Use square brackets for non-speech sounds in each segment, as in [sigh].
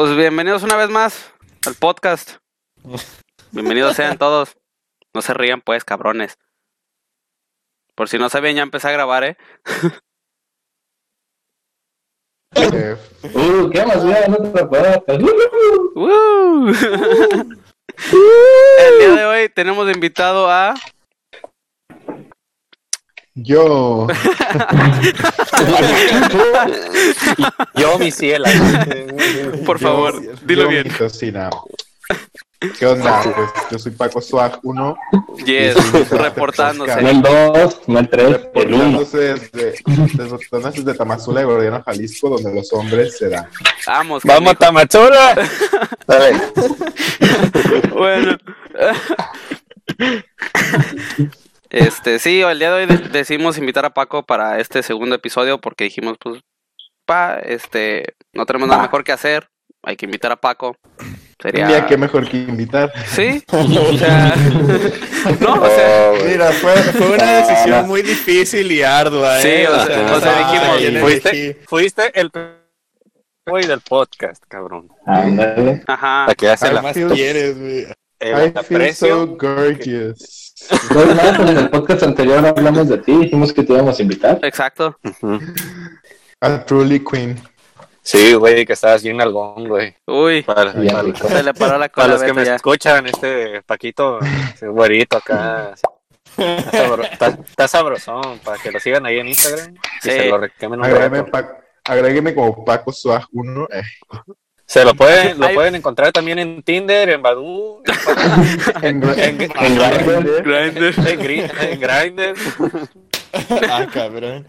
Pues bienvenidos una vez más al podcast. Bienvenidos sean todos. No se rían pues, cabrones. Por si no sabían, ya empecé a grabar, ¿eh? Uh, qué más bien, otra podcast. ¡Woo! [laughs] El día de hoy tenemos invitado a... yo, [laughs] Yo, mi ciela. Por yo- favor, dilo yo, bien. mi tocina. ¿Qué onda? Pues yo soy Paco Swag 1, Yes, reportándose. No el 2, no el 3, el 1. reportándose desde, desde, desde Tamazula y Gordiano, Jalisco, donde los hombres se dan. Vamos, Vamos. [laughs] Dale. Bueno. [laughs] Este, sí, el día de hoy de- decidimos invitar a Paco para este segundo episodio porque dijimos, pues, pa, este, no tenemos nada mejor que hacer, hay que invitar a Paco. Sería... Un día que mejor que invitar. Sí, o [laughs] sea, no, o sea, [laughs] Oh. Mira, fue, fue una decisión muy difícil y ardua, ¿eh? Sí, o sea, o sea, dijimos, ¿quién fuiste, fuiste el güey del podcast, cabrón. Ándale. ajá, La que hace la, ¿Qué más quieres, güey? I feel so gorgeous. No, no, pues en el podcast anterior hablamos de ti, dijimos que te íbamos a invitar. exacto. Ujú. A truly queen. Sí, güey, que estabas bien algón, güey. Uy, Para, Bien para- se le paró la para cola los que me ya. escuchan, este Paquito, ese güerito acá. Está, sabro- está- está sabrosón, para que lo sigan ahí en Instagram y Sí. se lo Agrégueme. Pa- agrégueme como Paco Swag 1. Eh, Se lo pueden, lo pueden encontrar también en Tinder, en Badoo, [laughs] en, en, en, En Grindr. Grindr. en, Gri- en Grindr. Ah, cabrón.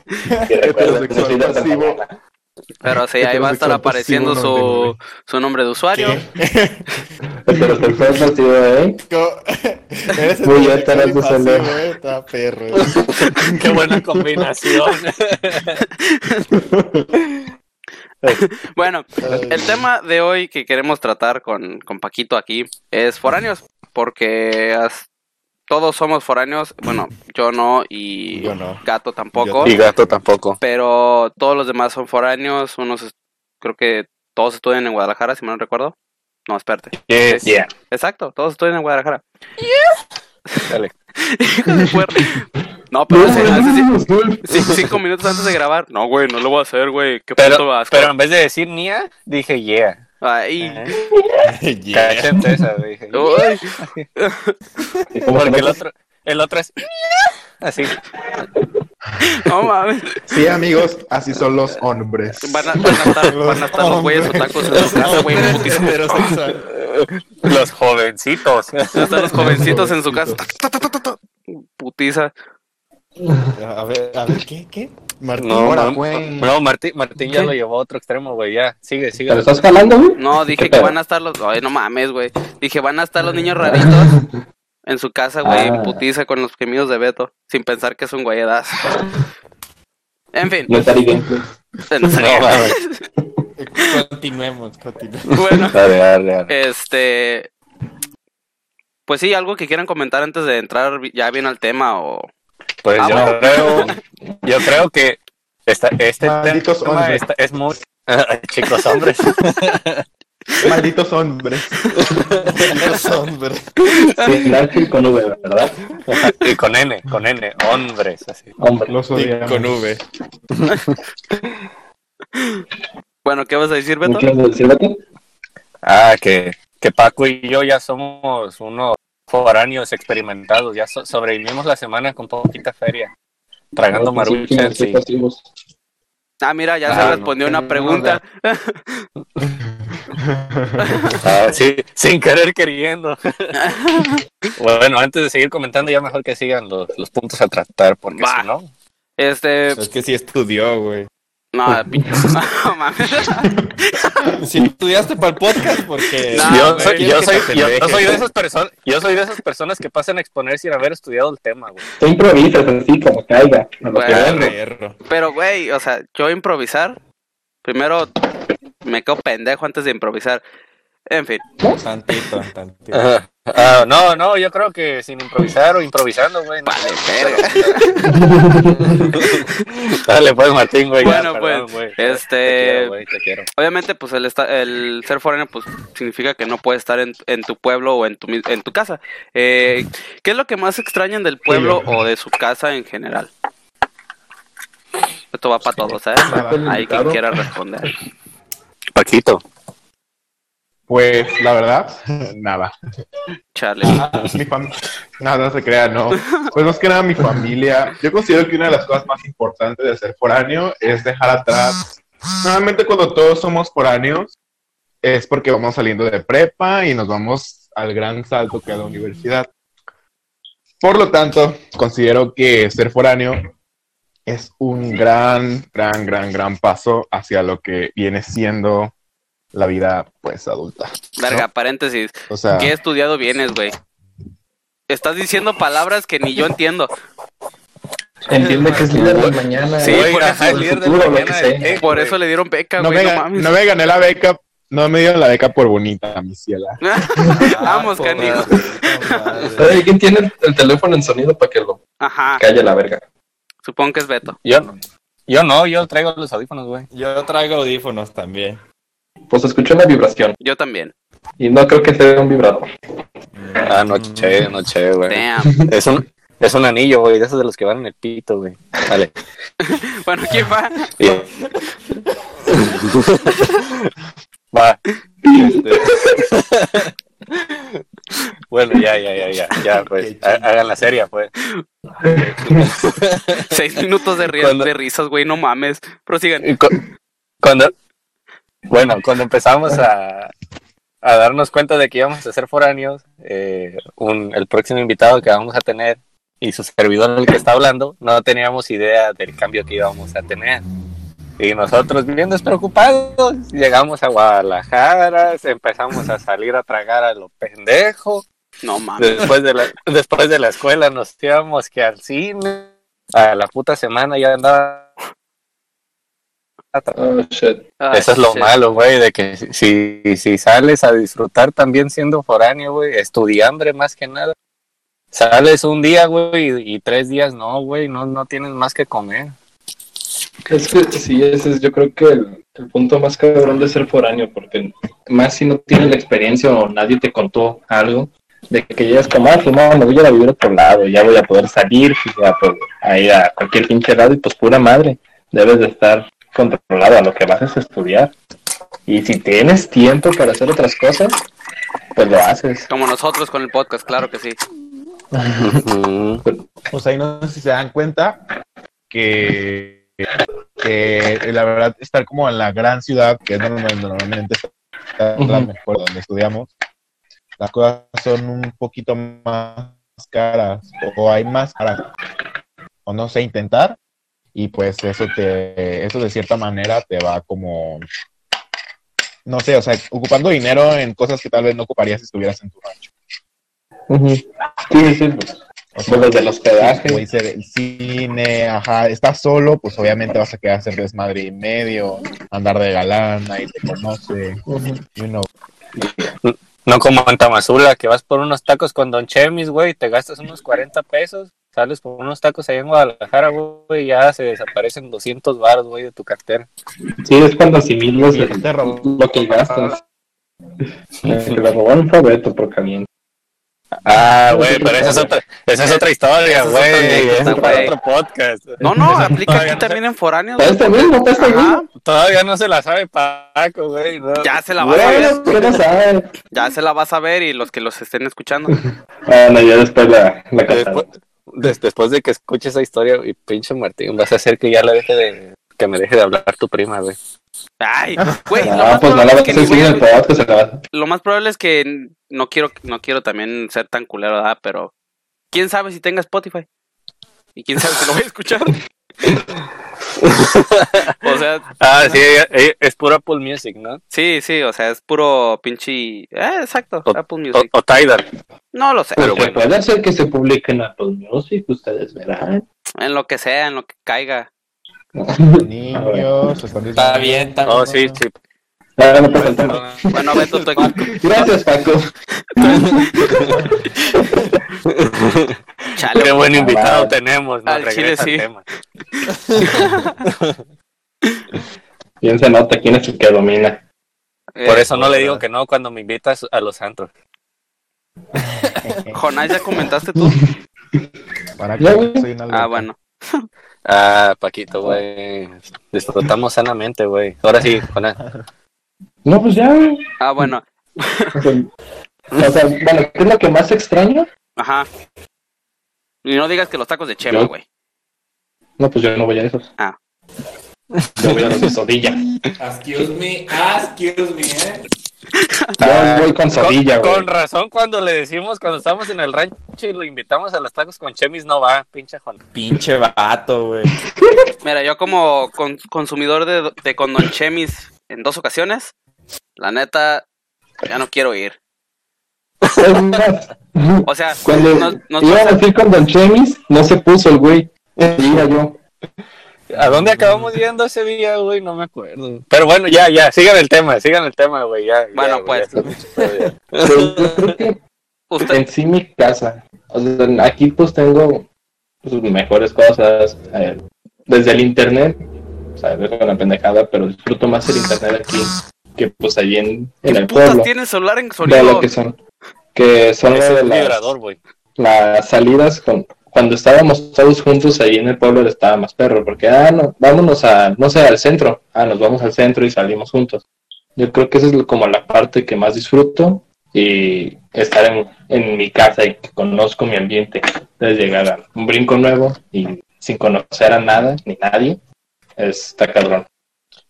Heterosexual pasivo. Pero sí, ahí va a estar apareciendo su, su nombre de usuario. ¿Qué? [laughs] Heterosexual pasivo, ¿eh? Muy pasivo, solo. eh, Está perro. [laughs] Qué buena combinación. [laughs] Bueno, el tema de hoy que queremos tratar con, con Paquito aquí es foráneos, porque as- todos somos foráneos, bueno, yo no y Yo no. Gato tampoco, y gato tampoco. pero todos los demás son foráneos, unos es- creo que todos estudian en Guadalajara, si mal no recuerdo. No, espérate. Yes. Yeah. Exacto, todos estudian en Guadalajara. Dale. Hijo de puerta. [laughs] No, pero hace, hace ci- ci- cinco minutos antes de grabar. No, güey, no lo voy a hacer, güey. Qué puto Pero, asco. pero en vez de decir Nia, dije yeah. Ay. ¿Eh? [laughs] [laughs] Yeah. Esa, dije. Uy. ¿Y cómo Porque el otro, el otro es así. No mames. Sí, amigos, así son los hombres. Van a, van a estar, van a estar los güeyes otacos en su casa, güey. Los jovencitos. Van a estar los jovencitos en su casa. Putiza. A ver, a ver, ¿qué? ¿Qué? Martín. No, Ahora, no, güey. no, Martín, Martín ya lo llevó a otro extremo, güey. Ya, sigue, sigue. ¿Te lo estás jalando, güey? No, dije ¿Qué que pedo? van a estar los. Ay, no mames, güey. Dije, van a estar los niños raritos en su casa, güey, en Ah. putiza con los gemidos de Beto. Sin pensar que es un güeyadas. [laughs] En fin. [laughs] No está gameplay. no. Continuemos, continuemos. Bueno. Dale, dale, dale. Este. Pues sí, algo que quieran comentar antes de entrar ya bien al tema o. Pues Ah, yo bueno. creo, yo creo que esta, este Malditos tema está- es muy... [laughs] Chicos hombres. Malditos hombres. Los hombres. Y con V, ¿verdad? [laughs] Y con N, con N, hombres, así. Hombre. Los Sí, odiamos. con V. [laughs] Bueno, ¿qué vas a decir, ¿Me Beto? quieres decir, Beto? Ah, que, que Paco y yo ya somos unos foráneos experimentados, ya so- sobrevivimos la semana con poquita feria, tragando Sí, maruchas sí, y... Ah, mira, ya se Ah, no. respondió una No, pregunta. [laughs] [laughs] Ah, sí, sin querer queriendo. [laughs] bueno, antes de seguir comentando, ya mejor que sigan los, los puntos a tratar, porque Va. si no... Este. Es que sí estudió, güey. No, [laughs] no mames. Sí estudiaste para el podcast porque... No, yo, güey, soy, yo, soy, yo, soy de esas personas, yo soy de esas personas que pasan a exponer sin haber estudiado el tema, güey. Tú improvisas así como caiga. Bueno. Pero, güey, o sea, yo improvisar. Primero me quedo pendejo antes de improvisar. En fin. Tantito, tantito. Ah, no, no, yo creo que sin improvisar o improvisando, güey. no. [laughs] Dale, pues, Martín, güey. ya, Bueno, perdón, pues, güey. este- Te quiero, güey, te quiero. Obviamente, pues el, esta- el ser foráneo, pues significa que no puedes estar en, en tu pueblo o en tu, en tu casa. Eh, ¿Qué es lo que más extrañan del pueblo o de su casa en general? Esto va para todos, ¿eh? Nada. Hay quien quiera responder. Paquito. Pues la verdad, [laughs] nada. Charlie. Mi fam- Nada, no se crea, no. Pues más que nada mi familia. Yo considero que una de las cosas más importantes de ser foráneo es dejar atrás. Normalmente cuando todos somos foráneos es porque vamos saliendo de prepa y nos vamos al gran salto que es la universidad. Por lo tanto, considero que ser foráneo es un gran, gran, gran, gran paso hacia lo que viene siendo la vida, pues, adulta. Verga, paréntesis. O sea, ¿Qué estudiado vienes, güey? Estás diciendo palabras que ni yo entiendo. Entiende que es líder del mañana. Sí, por eso- el líder futuro, lo mañana que del sea. TEC, Por eso le dieron beca, no güey. me, No, mames. no me gané la beca, no me dieron la beca por bonita, mi ciela. [laughs] Vamos, Ah, [laughs] canijo. madre. Oye, ¿Quién tiene el, el teléfono en sonido para que lo Ajá, calle la verga? Supongo que es Beto. Yo, yo no, yo traigo los audífonos, güey. Yo traigo audífonos también. Pues escuché una vibración Yo también. y no creo que sea un vibrador. Ah, noche, noche, güey. Damn. [laughs] Es un, es un anillo, güey, de esos de los que van en el pito, güey. Dale. [laughs] Bueno, ¿quién va? [laughs] Va. Este. Bueno, ya, ya, ya, ya, ya, [laughs] pues. Hagan la serie, pues. [laughs] Seis minutos de, ri- Cuando- de risas, güey, no mames. Prosigan. Cuando, bueno, cuando empezamos a, a darnos cuenta de que íbamos a ser foráneos, eh, un, el próximo invitado que vamos a tener y su servidor el que está hablando, no teníamos idea del cambio que íbamos a tener. Y nosotros bien despreocupados, llegamos a Guadalajara, empezamos a salir a tragar a lo pendejo. No mames. Después de la, después de la escuela nos íbamos que al cine, a la puta semana ya andaba Oh, shit. Eso es lo shit. malo, güey, de que si- si, si sales a disfrutar también siendo foráneo, güey, estudiambre más que nada. Sales un día, güey, y, y tres días no, güey, no, no tienes más que comer. Es que sí, ese es yo creo que el, el punto más cabrón de ser foráneo, porque más si no tienes la experiencia o nadie te contó algo, de que llegas como, ah, pues no, me voy a ir a vivir a otro lado, ya voy a poder salir, pues, ya, pues, a ir a cualquier pinche lado y pues pura madre, debes de estar controlado a lo que vas a estudiar. Y si tienes tiempo para hacer otras cosas, pues lo haces. Como nosotros con el podcast, claro que sí. Pues ahí no sé si se dan cuenta que, que la verdad estar como en la gran ciudad, que es donde normalmente está la mejor donde estudiamos, las cosas son un poquito más caras o hay más para, o no sé, intentar y pues eso te, eso de cierta manera te va como, no sé, o sea, ocupando dinero en cosas que tal vez no ocuparías si estuvieras en tu rancho. Ujú. Sí, sí, O sea, los del hospedaje. como dice, el cine, ajá, estás solo, pues obviamente vas a quedar a hacer desmadre y medio, andar de galán, ahí te conoce, Ujú. you know. No como en Tamazula, que vas por unos tacos con Don Chemis, güey, te gastas unos 40 pesos, sales por unos tacos allá en Guadalajara, güey, y ya se desaparecen 200 baros, güey, de tu cartera. Sí, es cuando asimilas Y robó. lo que gastas. Que le robaron fue a Beto por camión. Ah, [laughs] güey, pero esa es otra, esa es otra historia, güey, es otro podcast. No, no, aplica aquí no también en foráneos. Este mismo, este mismo. Todavía no se la sabe Paco, güey. no. ya se la vas a ver. Bueno, ¿qué no sabe? Ya se la vas a ver y los que los estén escuchando. Bueno, ya después la, la Después, de que escuches esa historia, y pinche Martín, vas a hacer que ya le deje de, que me deje de hablar tu prima, güey. Ay, güey, lo No, más pues no probable la es que ni el se la a- lo más probable es que no quiero, no quiero también ser tan culero, ¿verdad? Pero quién sabe si tenga Spotify. Y quién sabe si lo voy a escuchar. [laughs] o sea, Ah, sí, ella- ella- es puro Apple Music, ¿no? sí, sí, o sea, es puro pinche. Eh, exacto, O- Apple O, Music. o Tidal. No lo sé, pero bueno, puede ser que se publique en Apple Music, ustedes verán. en lo que sea, en lo que caiga. [laughs] Niños, están Está bien, está Oh, sí, sí. No pasa el tema. Bueno, Beto, [laughs] tú, Gracias, Paco. chale. Qué buen invitado tenemos, ¿no? Al chile, sí. tema. [laughs] Bien se nota quién es el que domina. Por eso no le digo que no cuando me invitas a los santos. Jonás, ¿ya comentaste tú? Para que soy una Ah, bueno. Ah, Paquito, güey. Disfrutamos sanamente, güey. Ahora sí, con él. No, pues ya, güey. Ah, bueno. O sea, bueno, ¿qué es lo que más extraño? Ajá. Y no digas que los tacos de Chema, güey. No, pues yo no voy a esos. Ah. Yo voy a los de Sodilla. Excuse me, excuse me, eh. Yo voy con Sodilla, con, güey. con razón, cuando le decimos, cuando estamos en el rancho y lo invitamos a los tacos con Chemis, no va, pinche Juan. Pinche vato, güey. [laughs] Mira, yo como con- consumidor de, de con Don Chemis en dos ocasiones, la neta, ya no quiero ir. [laughs] O sea, Cuando no, no- iba a decir con Don Chemis, no se puso el güey. Iba yo. ¿A dónde acabamos yendo ese día, güey? No me acuerdo. Pero bueno, ya, ya, sigan el tema, sigan el tema, güey. Ya, Bueno, pues. ya. Pero yo creo [laughs] que usted, en sí mi casa. O sea, aquí pues tengo pues, mejores cosas. eh, desde el internet. O sea, es una pendejada, pero disfruto más el internet aquí que pues allí en, en el putas pueblo. tiene el celular en De sonido. lo que son. Que son es de las, vibrador, güey. las salidas con cuando estábamos todos juntos ahí en el pueblo estaba más perro, porque ah no, vámonos a, no sé, al centro, ah, nos vamos al centro y salimos juntos. Yo creo que esa es como la parte que más disfruto y estar en, en mi casa y que conozco mi ambiente, de llegar a un brinco nuevo y sin conocer a nada ni nadie, está cabrón.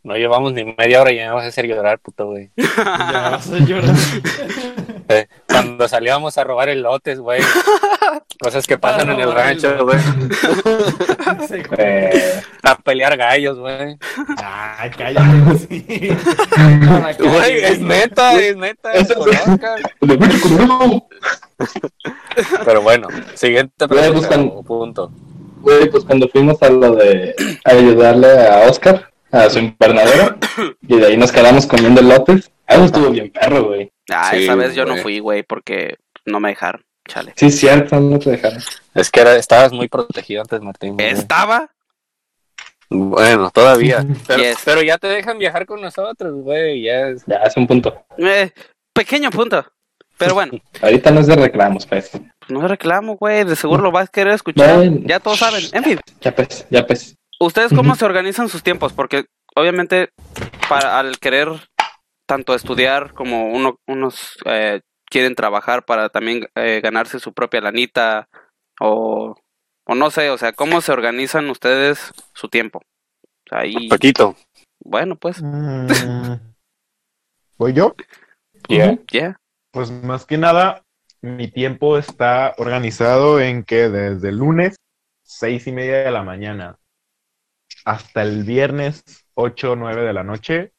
No llevamos ni media hora y ya me vas a hacer llorar, puto, güey. [laughs] Ya vas a llorar. [laughs] Eh, Cuando salíamos a robar elotes, güey. [laughs] Cosas que pasan en el rancho, güey. Eh, A pelear gallos, güey. Ay, cállate. sí. Güey, es neta, es neta. Nuevo. Pero bueno, siguiente pregunta o punto. Güey, pues cuando fuimos a lo de a ayudarle a Oscar, a su invernadero, y de ahí nos quedamos comiendo elotes. Ah, Eso estuvo bien perro, güey. Ah, Sí, esa vez yo no fui, güey, porque no me dejaron. Chale. Sí, cierto, no te dejaron. Es que era, estabas muy protegido antes, Martín. güey. Estaba. Bueno, todavía. [laughs] Pero, Yes. pero ya te dejan viajar con nosotros, güey. Ya es... Ya, hace un punto. eh, pequeño punto. Pero bueno, [laughs] Ahorita no es de reclamos, pues. no reclamo, güey. De seguro lo vas a querer escuchar. Bueno. Ya todos saben. En fin, Ya pues, ya pues. ¿ustedes cómo se organizan sus tiempos? Porque obviamente, para, al querer tanto estudiar como uno, unos eh, quieren trabajar para también eh, ganarse su propia lanita o, o no sé, o sea, ¿cómo se organizan ustedes su tiempo? O sea, ahí, Paquito. bueno, pues, Mm. [laughs] ¿Voy yo? Ya. ya. Pues más que nada, mi tiempo está organizado en que desde el lunes, seis y media de la mañana, hasta el viernes, ocho o nueve de la noche,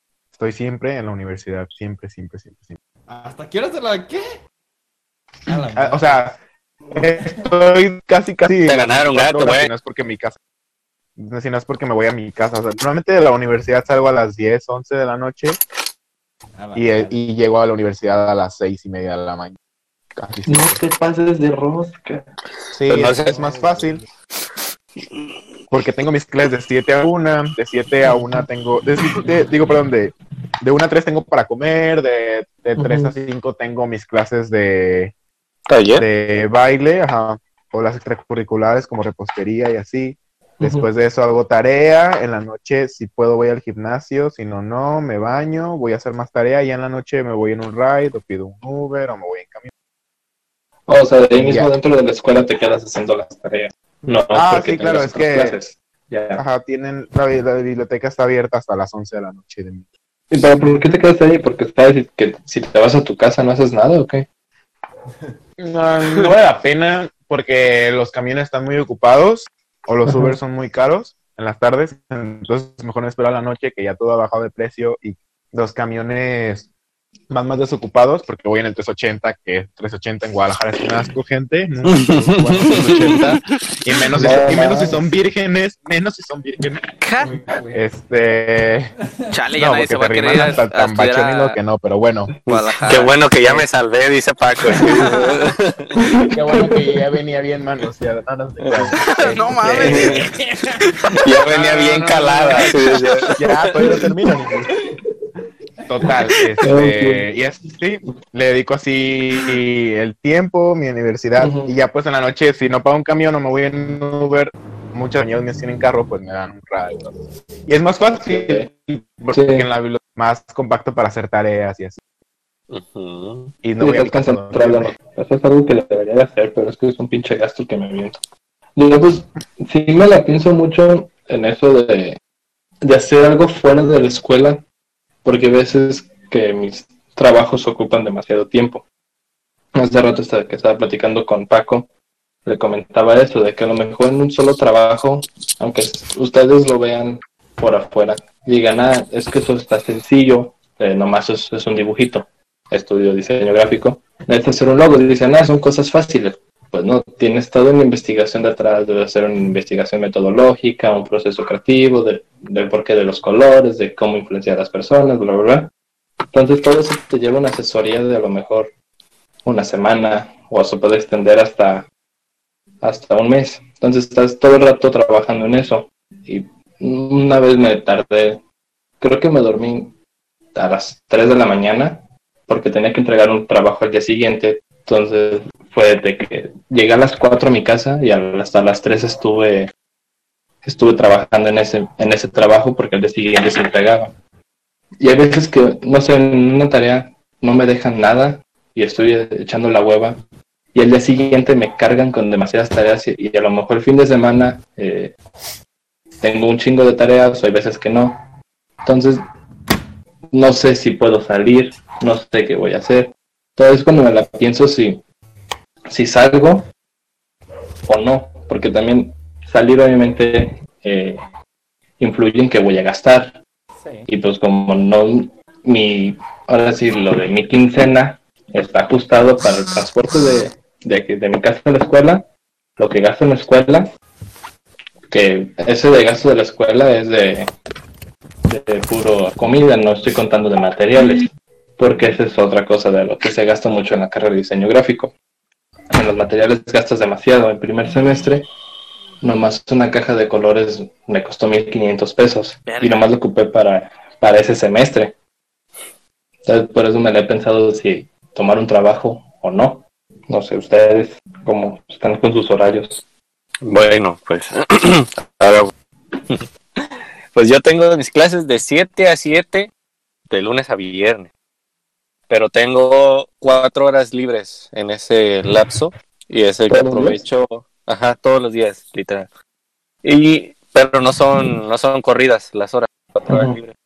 estoy siempre en la universidad. Siempre, siempre, siempre, siempre. ¿Hasta qué horas de la qué? La Ah, o sea, estoy casi, casi. Te ganaron, gato, güey. Si no es porque mi casa. Si no es porque me voy a mi casa. O sea, normalmente de la universidad salgo a las 10, 11 de la noche y, eh, y llego a la universidad a las seis y media de la mañana. Casi No siempre. te pases de rosca. Sí, no es, es más fácil. Porque tengo mis clases de 7 a 1, de 7 a 1 tengo, de, siete- digo, perdón, de, de 1 a 3 tengo para comer, de, de 3 a Ujú. 5 tengo mis clases de, ¿Taller? de baile, ajá, o las extracurriculares como repostería y así. Después de eso hago tarea, en la noche si puedo voy al gimnasio, si no, no, me baño, voy a hacer más tarea y en la noche me voy en un ride o pido un Uber o me voy en camión. O sea, de ahí mismo Ya. dentro de la escuela te quedas haciendo las tareas. No, Ah, porque sí, claro, es que- clases. Ya. Ajá, tienen, la, la biblioteca está abierta hasta las 11 de la noche. De mi- ¿Y pero por qué te quedas ahí? Porque sabes que si te vas a tu casa no haces nada o qué? [laughs] No, no vale la pena porque los camiones están muy ocupados o los. Uber son muy caros en las tardes. Entonces, mejor me espero a la noche que ya todo ha bajado de precio y los camiones van más desocupados porque voy en el 380, que 380 en Guadalajara es un asco, gente. ¿no? Bueno, 380, y menos, si, y menos si son vírgenes, menos si son vírgenes. Este. Chale, ya No, nadie porque se va a te querer hasta tan a que no, pero bueno. Guadalajara. Qué bueno que ya me salvé, dice Paco. [laughs] Qué bueno que ya venía bien manoseada. No, no sé [laughs] cuál. No mames. [laughs] ya venía bien calada. Ya, pues lo termino. Total, [laughs] este, y así, sí, le dedico así el tiempo, mi universidad, y ya pues en la noche, si no pago un camión o me voy en Uber, muchos años me tienen carro, pues me dan un radio. Y es más fácil, porque Sí. en la biblioteca es más compacto para hacer tareas y así. Y no Sí, voy a dormir. Eso es algo que le debería de hacer, pero es que es un pinche gasto que me aviento. Digo, pues, sí me la pienso mucho en eso de, de hacer algo fuera de la escuela, porque hay veces que mis trabajos ocupan demasiado tiempo. Hace rato que estaba platicando con Paco, le comentaba eso, de que a lo mejor en un solo trabajo, aunque ustedes lo vean por afuera, digan, ah, es que eso está sencillo, eh, nomás es, es un dibujito estudio diseño gráfico, necesitas hacer un logo, dicen, ah, son cosas fáciles. Pues no, tienes toda una investigación detrás, debe hacer una investigación metodológica, un proceso creativo, de- del porqué de los colores, de cómo influenciar a las personas, bla, bla, bla. Entonces todo eso te lleva una asesoría de a lo mejor una semana, o se puede extender hasta, hasta un mes. Entonces estás todo el rato trabajando en eso. Y una vez me tardé, creo que me dormí a las 3 de la mañana porque tenía que entregar un trabajo al día siguiente. Entonces fue de que llegué a las 4 a mi casa y hasta las 3 estuve estuve trabajando en ese en ese trabajo porque al día siguiente se entregaba. Y hay veces que, no sé, en una tarea no me dejan nada y estoy echando la hueva y al día siguiente me cargan con demasiadas tareas y, a lo mejor el fin de semana eh, tengo un chingo de tareas o hay veces que no. Entonces, no sé si puedo salir, no sé qué voy a hacer. Entonces, cuando me la pienso si, si salgo o no, porque también salir obviamente eh, influye en que voy a gastar. Y pues como no, mi, ahora sí, lo de mi quincena está ajustado para el transporte de, de, aquí- de mi casa a la escuela, lo que gasto en la escuela, que ese de gasto de la escuela es de, de puro comida, no estoy contando de materiales, porque esa es otra cosa de lo que se gasta mucho en la carrera de diseño gráfico. En los materiales gastas demasiado. En primer semestre, nomás una caja de colores me costó 1500 pesos y nomás lo ocupé para, para ese semestre. Entonces, por eso me la he pensado si tomar un trabajo o no. No sé, ustedes cómo están con sus horarios. Bueno, pues. [clears throat] ahora- [laughs] pues yo tengo mis clases de 7 a 7, de lunes a viernes. Pero tengo cuatro horas libres en ese lapso. Y es el que ¿Todos los días? Ajá, todos los días, literal. Y, pero no son, no son corridas las horas, cuatro horas libres.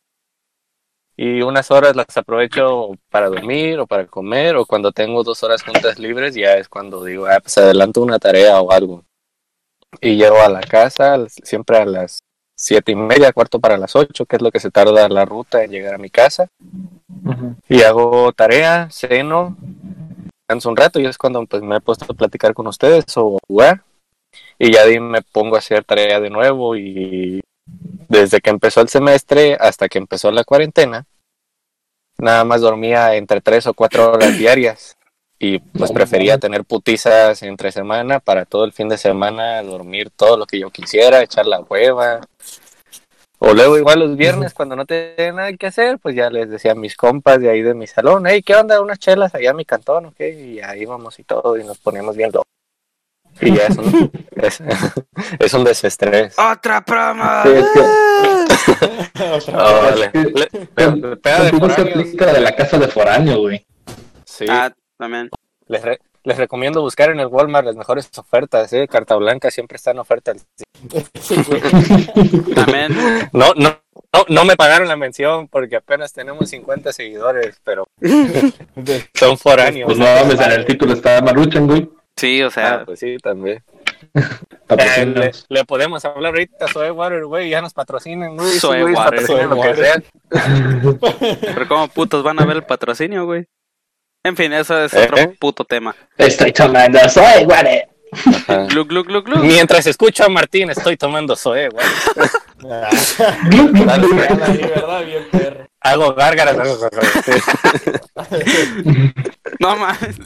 Y unas horas las aprovecho para dormir o para comer, o cuando tengo dos horas juntas libres, ya es cuando digo, ah, pues adelanto una tarea o algo y llego a la casa siempre a las siete y media, cuarto para las ocho, que es lo que se tarda la ruta en llegar a mi casa. Y hago tarea, ceno, descanso un rato y es cuando pues, me he puesto a platicar con ustedes o jugar. Y ya de ahí me pongo a hacer tarea de nuevo y desde que empezó el semestre hasta que empezó la cuarentena, nada más dormía entre tres o cuatro horas [coughs] diarias. Y pues prefería tener putizas entre semana para todo el fin de semana, dormir todo lo que yo quisiera, echar la hueva. O luego igual los viernes cuando no tenía nada que hacer, pues ya les decía a mis compas de ahí de mi salón, hey, ¿qué onda? Unas chelas allá en mi cantón, ¿ok? Y ahí vamos y todo, y nos poníamos bien locos. [laughs] Y ya es un, es, [laughs] es un desestrés. ¡Otra promo! Sí, es que [laughs] Oh, es le- que- le- le- le pega de aplica de la casa de foráneo, güey. Sí, Ah, también. les, re- les recomiendo buscar en el Walmart las mejores ofertas, ¿eh? Carta Blanca siempre está en oferta. También. No, no, no, no me pagaron la mención porque apenas tenemos 50 seguidores, pero son foráneos. Pues no mames, en el título está Maruchan, güey. Sí, o Ah, sea, pues sí, también. [laughs] Eh, le, podemos hablar ahorita a Soe Water, güey, ya nos patrocinan, güey. Soe güey, Water. que sea. Pero cómo putos van a ver el patrocinio, güey. En fin, eso es ¿Eh? otro puto tema. Estoy tomando soy. Ajá. Glu, glu, glu, glu. Mientras escucho a Martín, estoy tomando Soe, güey. Ah. Hago gárgaras, hago gárgaras. [laughs] No mames.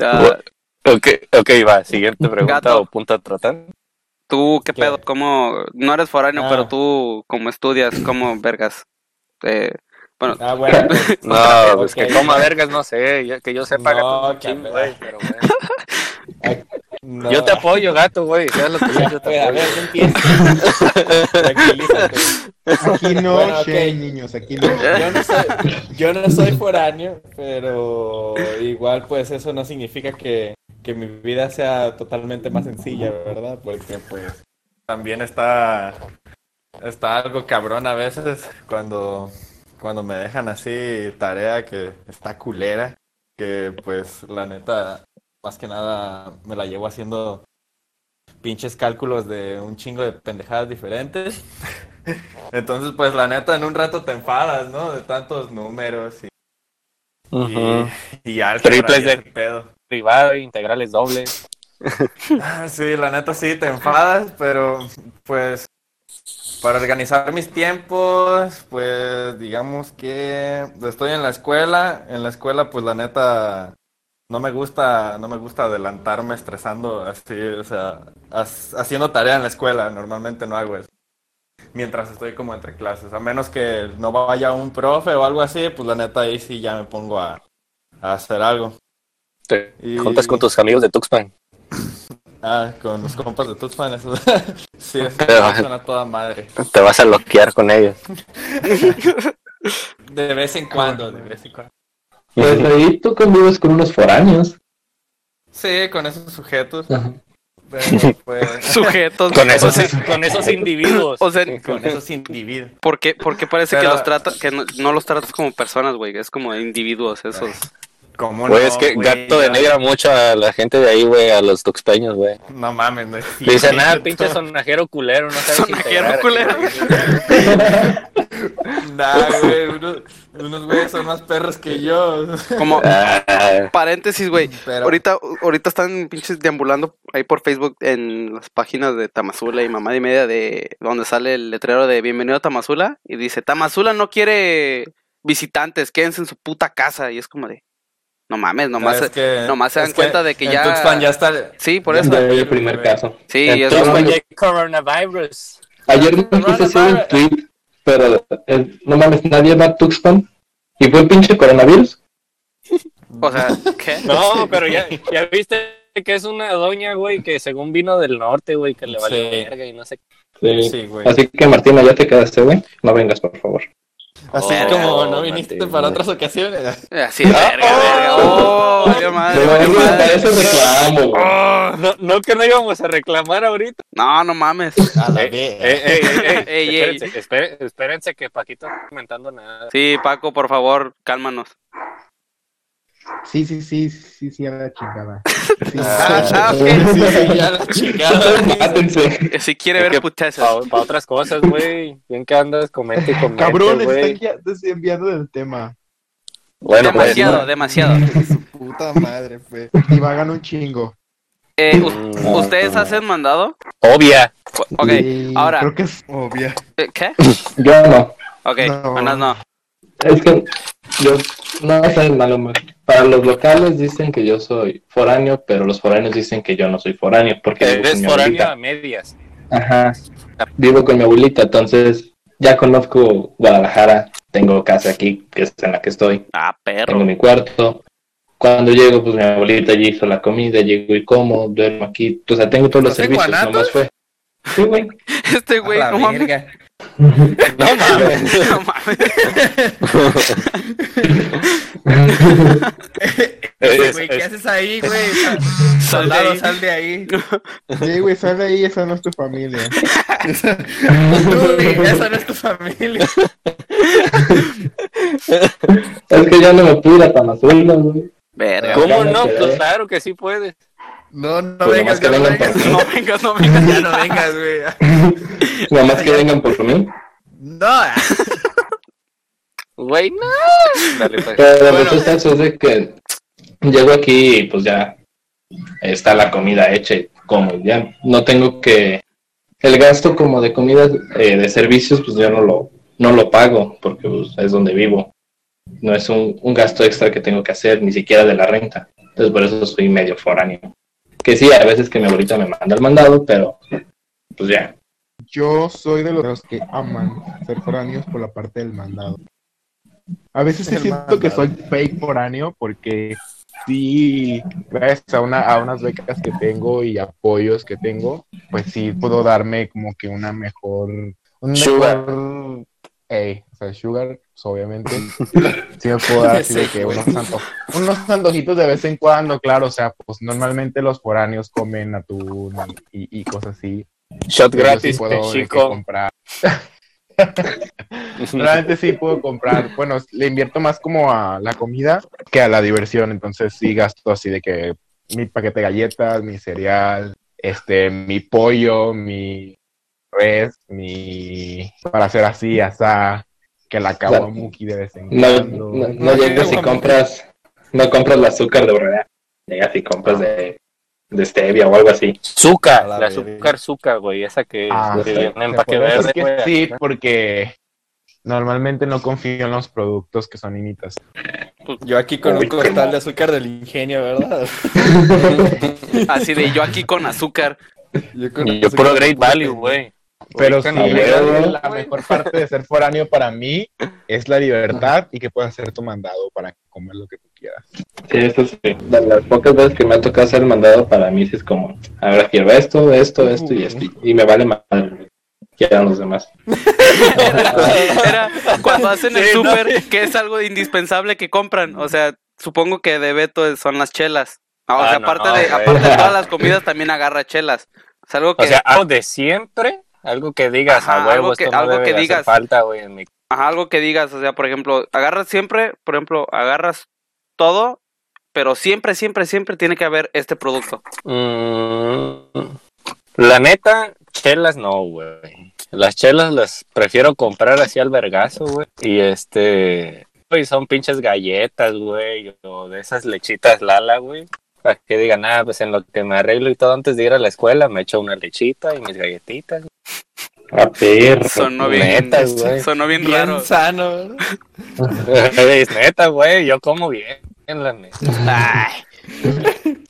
Ah, ok, ok, va. Siguiente [laughs] pregunta Gato. o punto a tratar. tú, ¿qué ¿Qué? pedo? ¿Cómo? No eres foráneo, Ah. pero tú, como estudias, ¿cómo vergas? Eh, bueno, Ah, bueno. [laughs] pues, [laughs] No, pues que coma vergas, no sé. que yo sepa, No, que ver. Pero bueno. No. Yo te apoyo, gato, güey. Seas lo que yo te Pues, a ver. Tranquilízate. Aquí no, Bueno, ok. shame, niños, aquí no. Yo no, soy, yo no soy foráneo, pero igual pues eso no significa que, que mi vida sea totalmente más sencilla, ¿verdad? Porque pues también está, está algo cabrón a veces cuando, cuando me dejan así tarea que está culera, que pues la neta, más que nada me la llevo haciendo pinches cálculos de un chingo de pendejadas diferentes. [laughs] Entonces, pues la neta, en un rato te enfadas, ¿no? De tantos números y, Ujú. y, y álgebra Triples y de- pedo. Privado, integrales dobles. [laughs] Ah, Sí, la neta sí, te enfadas, pero pues para organizar mis tiempos, pues digamos que estoy en la escuela, en la escuela pues la neta no me gusta, no me gusta adelantarme estresando así, o sea, haciendo tarea en la escuela, normalmente no hago eso. Mientras estoy como entre clases, a menos que no vaya un profe o algo así, pues la neta ahí sí ya me pongo a, a hacer algo. Te Y- juntas con tus amigos de Tuxpan. [laughs] Ah, con los compas de Tuxpan, eso. [laughs] sí, eso suena a toda madre. Te vas a loquear con ellos. [laughs] De vez en cuando, de vez en cuando. Pues ahí tú convives con unos foráneos. Sí, con esos sujetos. Ajá. Pero [laughs] pues. sujetos. Con esos, con esos individuos. o sea, con esos individuos. ¿por qué, por qué parece que los trata, que no, no los tratas como personas, güey? Es como individuos esos. ¿Cómo Güey, no, es que güey? Gato Ya- denigra mucho a la gente de ahí, güey, a los tuxpeños, güey. No mames, no es Dicen, ah, pinche sonajero culero, no sabes Sonajero integrar". culero. [laughs] Nah, güey, unos, unos güeyes son más perros que yo. Como Ah, paréntesis, güey. Pero- Ahorita, ahorita están pinches deambulando ahí por Facebook en las páginas de Tamazula y mamá y media de donde sale el letrero de bienvenido a Tamazula y dice Tamazula no quiere visitantes, quédense en su puta casa y es como de no mames, nomás Es que- nomás se dan es cuenta de que en ya- Tuxpan ya está. Sí, por eso. fue el primer caso. Sí, en eso Tuxpan ya hay coronavirus. Ayer no quise hacer un tweet, pero eh, no mames, nadie va a Tuxpan. ¿Y fue el pinche coronavirus? o sea, ¿qué? No, pero ya, ya viste que es una doña, güey, que según vino del norte, güey, que le valió Sí. verga y no sé. Sí. Sí, güey. Así que Martina, ya te quedaste, güey. No vengas, por favor. Así Oh, como no viniste Martín. para otras ocasiones. Así, verga, verga. [laughs] Oh, madre, madre. reclamo. Oh, No, no que no íbamos a reclamar ahorita. no, no mames. A la Eh, vez. eh, eh, [laughs] Ey, espérense, espé- espérense que Paquito no está comentando nada. Sí, Paco, por favor, cálmanos. Sí, sí, sí, sí, sí, a la chingada. Sí. Ah, ok. [laughs] Sí, sí, ya la chingada. Mátense. Si quiere Es ver putesas. Para otras cosas, güey. Bien que andas, comente y comente, Cabrón, güey. están ya desviando del tema. Bueno, pues, Demasiado, demasiado. [laughs] Su puta madre, fue. Divagan un chingo. Eh, Mm, ¿Ustedes hacen mandado? obvia. Ok, Y ahora, Creo que es. Obvio. eh, ¿qué? Yo no. Ok, No. buenas no. Es que yo no sé malo. Para los locales dicen que yo soy foráneo, pero los foráneos dicen que yo no soy foráneo porque vivo con Eres mi foráneo abuelita. a medias. Ajá. Vivo con mi abuelita, entonces ya conozco Guadalajara, tengo casa aquí, que es en la que estoy, Ah, tengo perro. mi cuarto. Cuando llego, pues mi abuelita allí hizo la comida, llego y como, duermo aquí. O sea, tengo todos los ¿Estás en servicios, Guanatos? nomás fue. Sí, güey. [laughs] Este güey, no mames. No [laughs] mames. No mames. Es- Güey, ¿qué es- haces ahí, güey? [laughs] Sal de Soldado, ahí. sal de ahí. Sí, güey, sal de ahí, esa no es tu familia. Uy, esa no es tu familia. [laughs] Es que ya no me pude ir a Tamazula, güey. Verga. ¿Cómo no? Pues claro que sí puedes. No, no Pues vengas, que no vengas. No vengas, no vengas. Ya no vengas, güey. Nada más que vengan por mí. No. Güey, no. Dale, pues. Pero Bueno. pues el caso es de que llego aquí y pues ya está la comida hecha y como ya no tengo que el gasto como de comida eh, de servicios pues yo no lo no lo pago porque pues, es donde vivo no es un, un gasto extra que tengo que hacer ni siquiera de la renta entonces por eso soy medio foráneo que sí a veces que mi abuelita me manda el mandado pero pues ya Yo soy de los que aman ser foráneos por la parte del mandado. A veces sí siento que soy fake foráneo porque sí, gracias a, una, a unas becas que tengo y apoyos que tengo, pues sí puedo darme como que una mejor... Un Sugar. mejor... Ey, o sea, sugar, pues, obviamente. [laughs] Sí me puedo dar así de que unos, anto- unos antojitos de vez en cuando, claro, o sea, pues normalmente los foráneos comen atún y, y cosas así. Shot gratis, sí puedo de que chico. comprar. [laughs] Realmente sí puedo comprar. Bueno, le invierto más como a la comida que a la diversión. Entonces sí gasto así de que mi paquete de galletas, mi cereal, este, mi pollo, mi res, mi para hacer así, asá, que la kawamuki de vez en no, cuando. no, no llegas y compras no compras el azúcar de horrera llegas y compras de, de stevia o algo así Azúcar, A la la azúcar, azúcar, güey. Esa que, Ah, que sí, viene en empaque verde, Es que sí, porque normalmente no confío en los productos que son imitas. Yo aquí con un costal de azúcar del ingenio, ¿verdad? [laughs] Así de yo aquí con azúcar. Yo, con Y yo azúcar puro Great Value, güey. Pero sí, la, mejor parte de ser foráneo para mí es la libertad y que puedas hacer tu mandado para comer lo que tú quieras. Sí, esto sí. La- Las pocas veces que me ha tocado hacer el mandado para mí sí es como, ahora quiero esto, esto, esto y esto. Y me vale más quieran los demás. [laughs] Era cuando hacen el Sí, ¿no? súper, que es algo indispensable que compran. O sea, supongo que de Beto son las chelas. Ah, o Ah, sea, no, aparte, de, aparte de todas las comidas, también agarra chelas. Es algo que, O sea, algo de siempre, algo que digas Ajá, a huevo, algo que- esto no algo debe que de hacer digas. falta, güey, en mi ajá, algo que digas, o sea, por ejemplo, agarras siempre, por ejemplo, agarras todo, pero siempre, siempre, siempre tiene que haber este producto. Mm, la neta, chelas no, güey. Las chelas las prefiero comprar así al vergazo, güey. Y este, güey, son pinches galletas, güey, o de esas lechitas Lala, güey. Para que digan, ah, pues en lo que me arreglo y todo antes de ir a la escuela, me echo una lechita y mis galletitas. A perro. Sonó bien, Neta, [laughs] güey. sonó bien, Bien raro. sano. ¿no? [laughs] es neta, güey, yo como bien, la neta. Ay,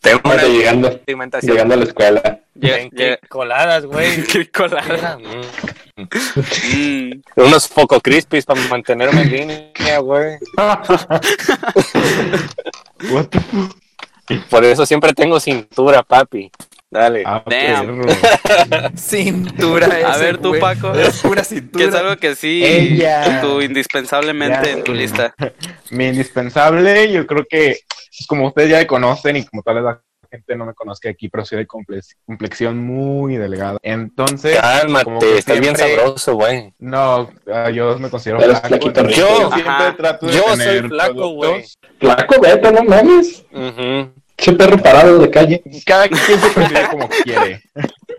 Tengo una llegando, alimentación llegando a la escuela. llega- en llega- coladas, güey. [laughs] qué colada. Mm. Mm. Unos foco crispies para mantenerme en línea, güey. What the fuck? Por eso siempre tengo cintura, papi. Dale. Ah, Damn. [laughs] Cintura. A ese, ver, tú, güey. Paco. Es pura Que cintura. es algo que sí, Ella. tú indispensablemente Ya. en tu lista. [laughs] Mi indispensable, yo creo que, pues, como ustedes ya me conocen y como tal vez la gente no me conozca aquí, pero soy de complex- complexión muy delgada. Entonces, como Cálmate, que estás bien sabroso, güey. no, ah, yo me considero Eres flaco. yo siempre Ajá. trato de Yo soy flaco, güey. Flaco, vete, no mames. Ujú. Che perro parado de calle. Cada quien se considera como quiere.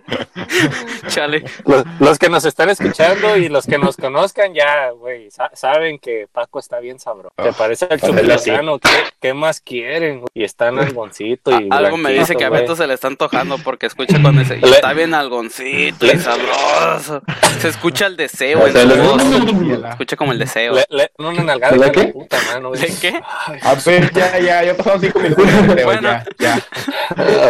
[laughs] Chale. Los, los que nos están escuchando y los que nos conozcan ya, güey, sa- saben que Paco está bien sabroso. ¿Te parece al chupilazano? ¿Qué, ¿Qué más quieren? Y está en algoncito y A- Algo me dice que a. Beto se le está antojando porque escucha cuando dice, "Y Le- está bien algoncito y sabroso. Se escucha el deseo O en le-. [laughs] Escucha como el deseo. Le, le, una nalgada ¿De de qué? la puta mano, güey. ¿De qué? A ver, ya, ya, ya pasaron cinco minutos. Bueno. ya, ya.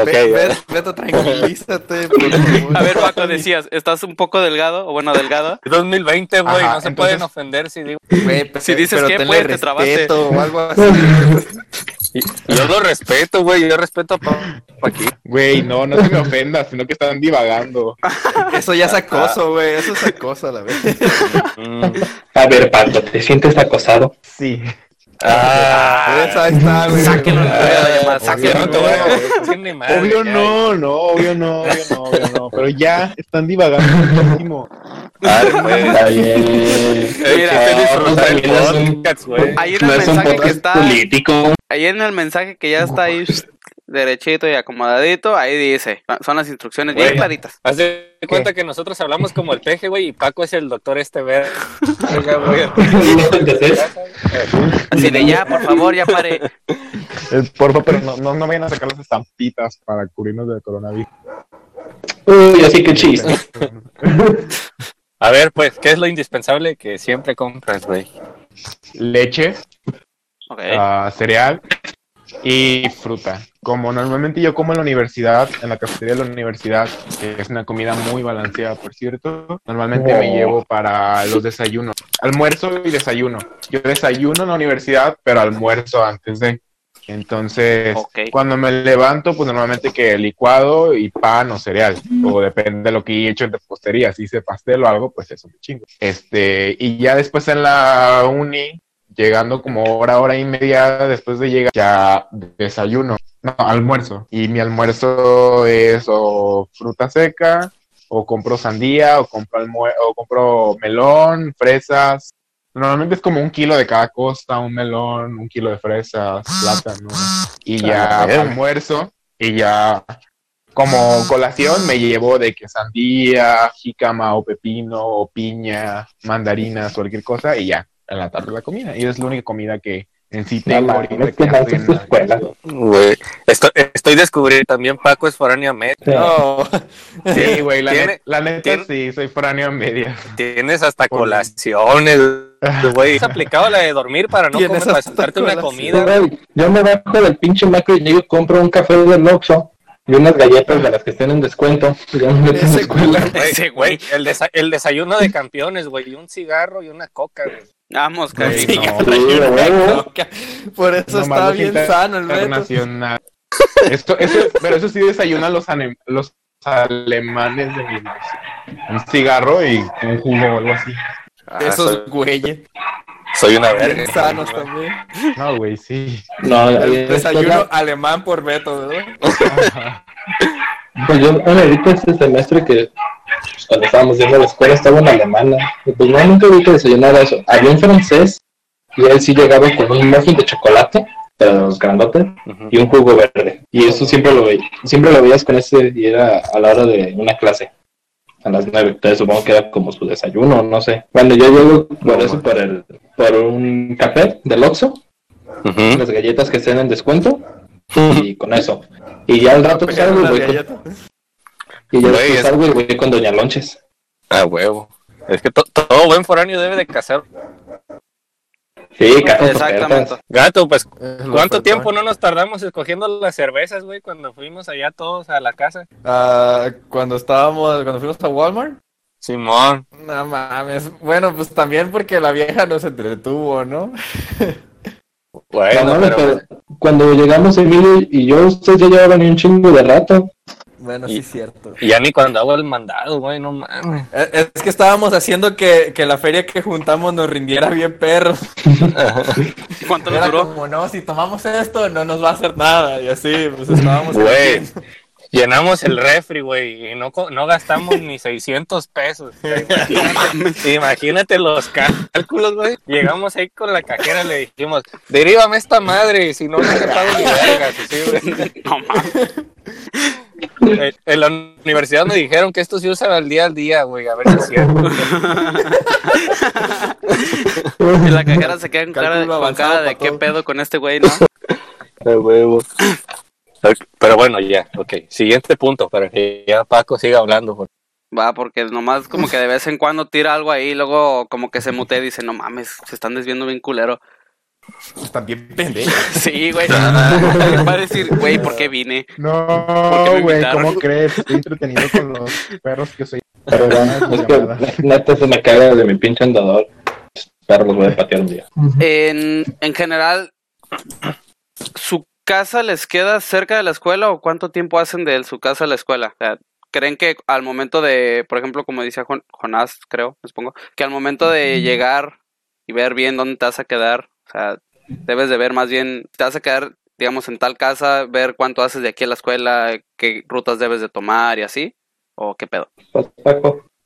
Ok, Ve- ya. ve- Beto, tranquilízate. por favor. A ver, Paco, decías, ¿estás un poco delgado? O bueno, delgado. [laughs] 2020, güey, no se entonces- pueden ofender si digo. Güey, pe- Si dices pero que, tenle pues, te trabaste. respeto o algo [laughs] así. Yo lo respeto, güey, yo respeto a Pa- Paquito. Güey, no, no se me ofendas, sino que están divagando. [laughs] Eso ya es acoso, güey. Eso es acoso a la vez. Mm. A ver, Paco, ¿te sientes acosado? Sí. Ah, Esa ahí está, güey. Sáquenlo Yo sáquenlo. Obvio no, no, obvio no, obvio no, obvio no. Pero ya están divagando. Está bien. Mira, güey. Ahí en el mensaje que está, político. ahí en el mensaje que ya está ahí derechito y acomodadito, ahí dice. Son las instrucciones bien claritas. Haz de cuenta que nosotros hablamos como el peje, güey, y Paco es el doctor este ver. [laughs] Oiga, güey, [laughs] Así de ya, por favor, ya pare. [laughs] Eh, Por favor, pero no, no, no vayan a sacar las estampitas para cubrirnos del coronavirus. Uy, así que chiste. A ver, pues, ¿qué es lo indispensable que siempre compras, güey? Leche, ah, cereal y fruta. Como normalmente yo como en la universidad, en la cafetería de la universidad, que es una comida muy balanceada, por cierto, normalmente me llevo para los desayunos. Almuerzo y desayuno. Yo desayuno en la universidad, pero almuerzo antes de. Entonces, cuando me levanto, pues normalmente que licuado y pan o cereal, o depende de lo que he hecho en repostería, si hice pastel o algo, pues eso me chingo. Este, y ya después en la uni, llegando como hora, hora y media después de llegar, ya desayuno, no, almuerzo. Y mi almuerzo es o fruta seca, o compro sandía, o compro, o compro melón, fresas. Normalmente es como un kilo de cada cosa, un melón, un kilo de fresas, plátano. Y ya Ah, almuerzo, y ya como colación me llevo de que sandía, jícama o pepino o piña, mandarinas, cualquier cosa, y ya, en la tarde la comida. Y es la única comida que en sí No tengo es que no en escuela. Güey, estoy, estoy descubriendo también Paco es foráneo a med. No. [laughs] Sí, güey, la, neta sí, soy foráneo a media. Tienes hasta Por- colaciones, [laughs] güey. ¿Has aplicado la de dormir para no comer, para saltarte una comida? Güey, Yo me bajo del pinche macro y llego y compro un café del Oxxo y unas galletas de las que estén en descuento. Ya Ese escuela. Güey, Ese güey, güey. el, desa- el desayuno de campeones, güey, y un cigarro y una coca, güey. Vamos, casi. no. Sí, de huevo. Por eso está bien sano el reto. internacional. Esto, eso, pero eso sí desayunan los, los alemanes de mi universidad. Un cigarro y un jugo o algo así. Ah, Esos soy, güeyes. soy una verga. sanos también. No, güey, sí. No, El desayuno alemán por Beto, ¿verdad? [laughs] Pues yo ahorita este semestre que pues, cuando estábamos yendo a la escuela estaba en alemana. Y pues no, nunca vi que desayunara eso. Había un francés y él sí llegaba con un muffin de chocolate, pero grandote, Ujú. y un jugo verde. Y eso siempre lo veías, siempre lo veías con ese y era a la hora de una clase. A las nueve, entonces supongo que era como su desayuno, no sé. Cuando yo llego por eso, por el, por un café del Oxxo, las galletas que estén en descuento, y con eso. Y ya al rato salgo y voy con, y ya Güey, salgo y voy con Doña Lonches. Ah, huevo. Es que to- todo buen foráneo debe de cazar. Sí, Exactamente. Gato, pues, Es lo ¿cuánto tiempo no nos tardamos escogiendo las cervezas, güey, cuando fuimos allá todos a la casa? Ah, cuando estábamos, cuando fuimos a Walmart. Simón. No mames. Bueno, pues también porque la vieja nos entretuvo, ¿no? [laughs] Bueno, No mames, pero... pero cuando llegamos Emilio y yo, ustedes ya llevaban un chingo de rato. Bueno, Y- sí es cierto. Y ya ni cuando hago el mandado, güey, no mames. Es es que estábamos haciendo que, que la feria que juntamos nos rindiera bien perro. [laughs] ¿Cuánto le Era duró? como, no, si tomamos esto no nos va a hacer nada. Y así, pues estábamos... Güey. Llenamos el refri, güey, y no, co- no gastamos ni 600 pesos. Imagínate, [laughs] imagínate los cálculos, güey. Llegamos ahí con la cajera, le dijimos, derívame esta madre, si no, no te pago ni vergas. güey. No mames. En la universidad me dijeron que esto se usa al día al día, güey, a ver si es cierto. Y la cajera se queda con cara, con cara de qué pedo con este güey, ¿no? [laughs] De huevo. Pero bueno, ya, ok. Siguiente punto, para que ya Paco siga hablando. por- Va, porque nomás como que de vez en cuando tira algo ahí, luego como que se mutea y dice, no mames, se están desviando bien culero. Están bien pendejos. [laughs] Sí, güey. [laughs] Va a decir, güey, ¿por qué vine? ¿Por qué No, güey? ¿cómo crees? Estoy entretenido con los perros que soy. Pero bueno, es que neta se me caga de mi pinche andador. Pero los voy a patear un día. En, en general, ¿su casa les queda cerca de la escuela o cuánto tiempo hacen de su casa a la escuela? O sea, ¿Creen que al momento de, por ejemplo, como dice Jon- Jonás, creo, me supongo, que al momento de llegar y ver bien dónde te vas a quedar, o sea, debes de ver más bien, te vas a quedar, digamos, en tal casa, ver cuánto haces de aquí a la escuela, qué rutas debes de tomar y así? ¿O qué pedo? Pues,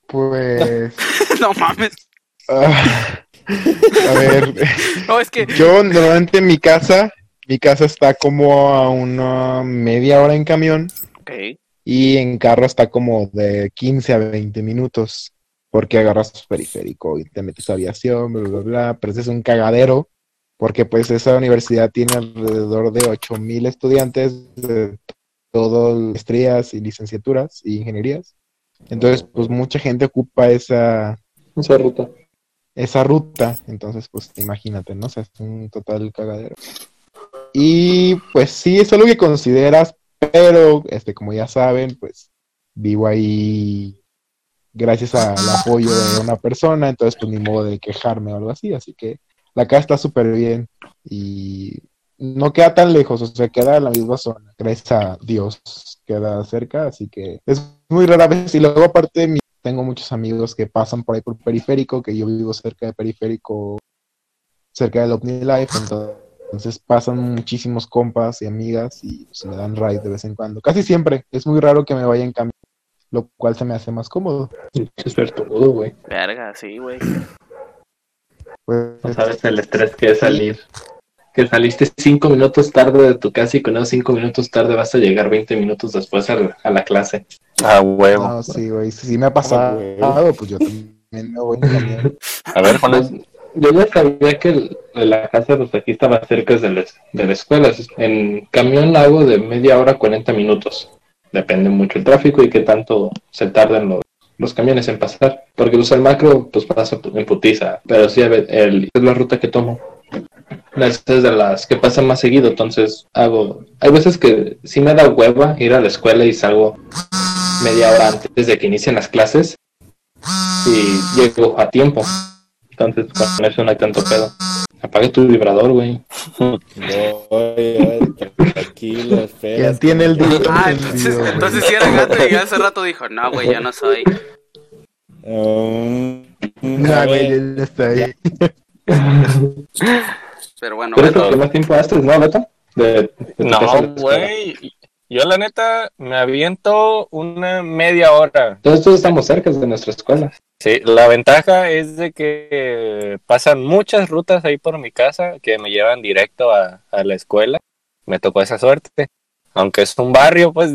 Pues. [laughs] no mames. ah, a ver, [laughs] No, es que yo normalmente en mi casa mi casa está como a una media hora en camión y en carro está como de 15 a 20 minutos porque agarras tu periférico y te metes a aviación, bla, bla, bla, pero ese es un cagadero porque pues esa universidad tiene alrededor de 8000 estudiantes de todas maestrías y licenciaturas y ingenierías. Entonces, pues mucha gente ocupa esa Esa ruta. esa ruta. Entonces, pues imagínate, ¿no? O sea, es un total cagadero. Y pues sí, es algo que consideras, pero este, como ya saben, pues vivo ahí gracias al apoyo de una persona, entonces pues ni modo de quejarme o algo así, así que la casa está súper bien y no queda tan lejos, o sea, queda en la misma zona, gracias a Dios, queda cerca, así que es muy rara vez. Y luego aparte tengo muchos amigos que pasan por ahí por periférico, que yo vivo cerca de periférico, cerca del OmniLife, entonces pasan muchísimos compas y amigas y pues, me dan ride de vez en cuando, casi siempre, es muy raro que me vaya en camión, lo cual se me hace más cómodo. Es vertudo, güey. Verga, sí, güey. Pues, No sabes el estrés que es salir. Que saliste cinco minutos tarde de tu casa y con esos cinco minutos tarde vas a llegar 20 minutos después a la, a la clase. A huevo. no, sí, güey, si sí me ha pasado, pues yo también me voy en camión. A ver, Jonas. Pues, yo ya sabía que la casa pues aquí estaba cerca de la, de la escuela. En camión hago de media hora a 40 minutos. Depende mucho el tráfico y qué tanto se tardan los, los camiones en pasar. Porque pues el macro pues pasa en putiza. Pero sí, el- es la ruta que tomo. Es de las que pasan más seguido, entonces hago... Hay veces que sí me da hueva ir a la escuela y salgo media hora antes de que inicien las clases y llego a tiempo. Entonces con eso no hay tanto pedo. Apaga tu vibrador, güey. Voy, tranquilo, espera. ¿Quién tiene el Ah, entonces, entonces sí era gato y hace rato dijo, no, güey, yo no soy. Um, Ah, güey, ya- ya está ahí. Pero bueno, ¿Tú eres el Beto, que más tiempo haces, no, Beto? De, de No, güey. Yo la neta me aviento una media hora. Entonces todos estamos cerca de nuestra escuela. Sí, la ventaja es de que pasan muchas rutas ahí por mi casa que me llevan directo a, a la escuela. Me tocó esa suerte. Aunque es un barrio, pues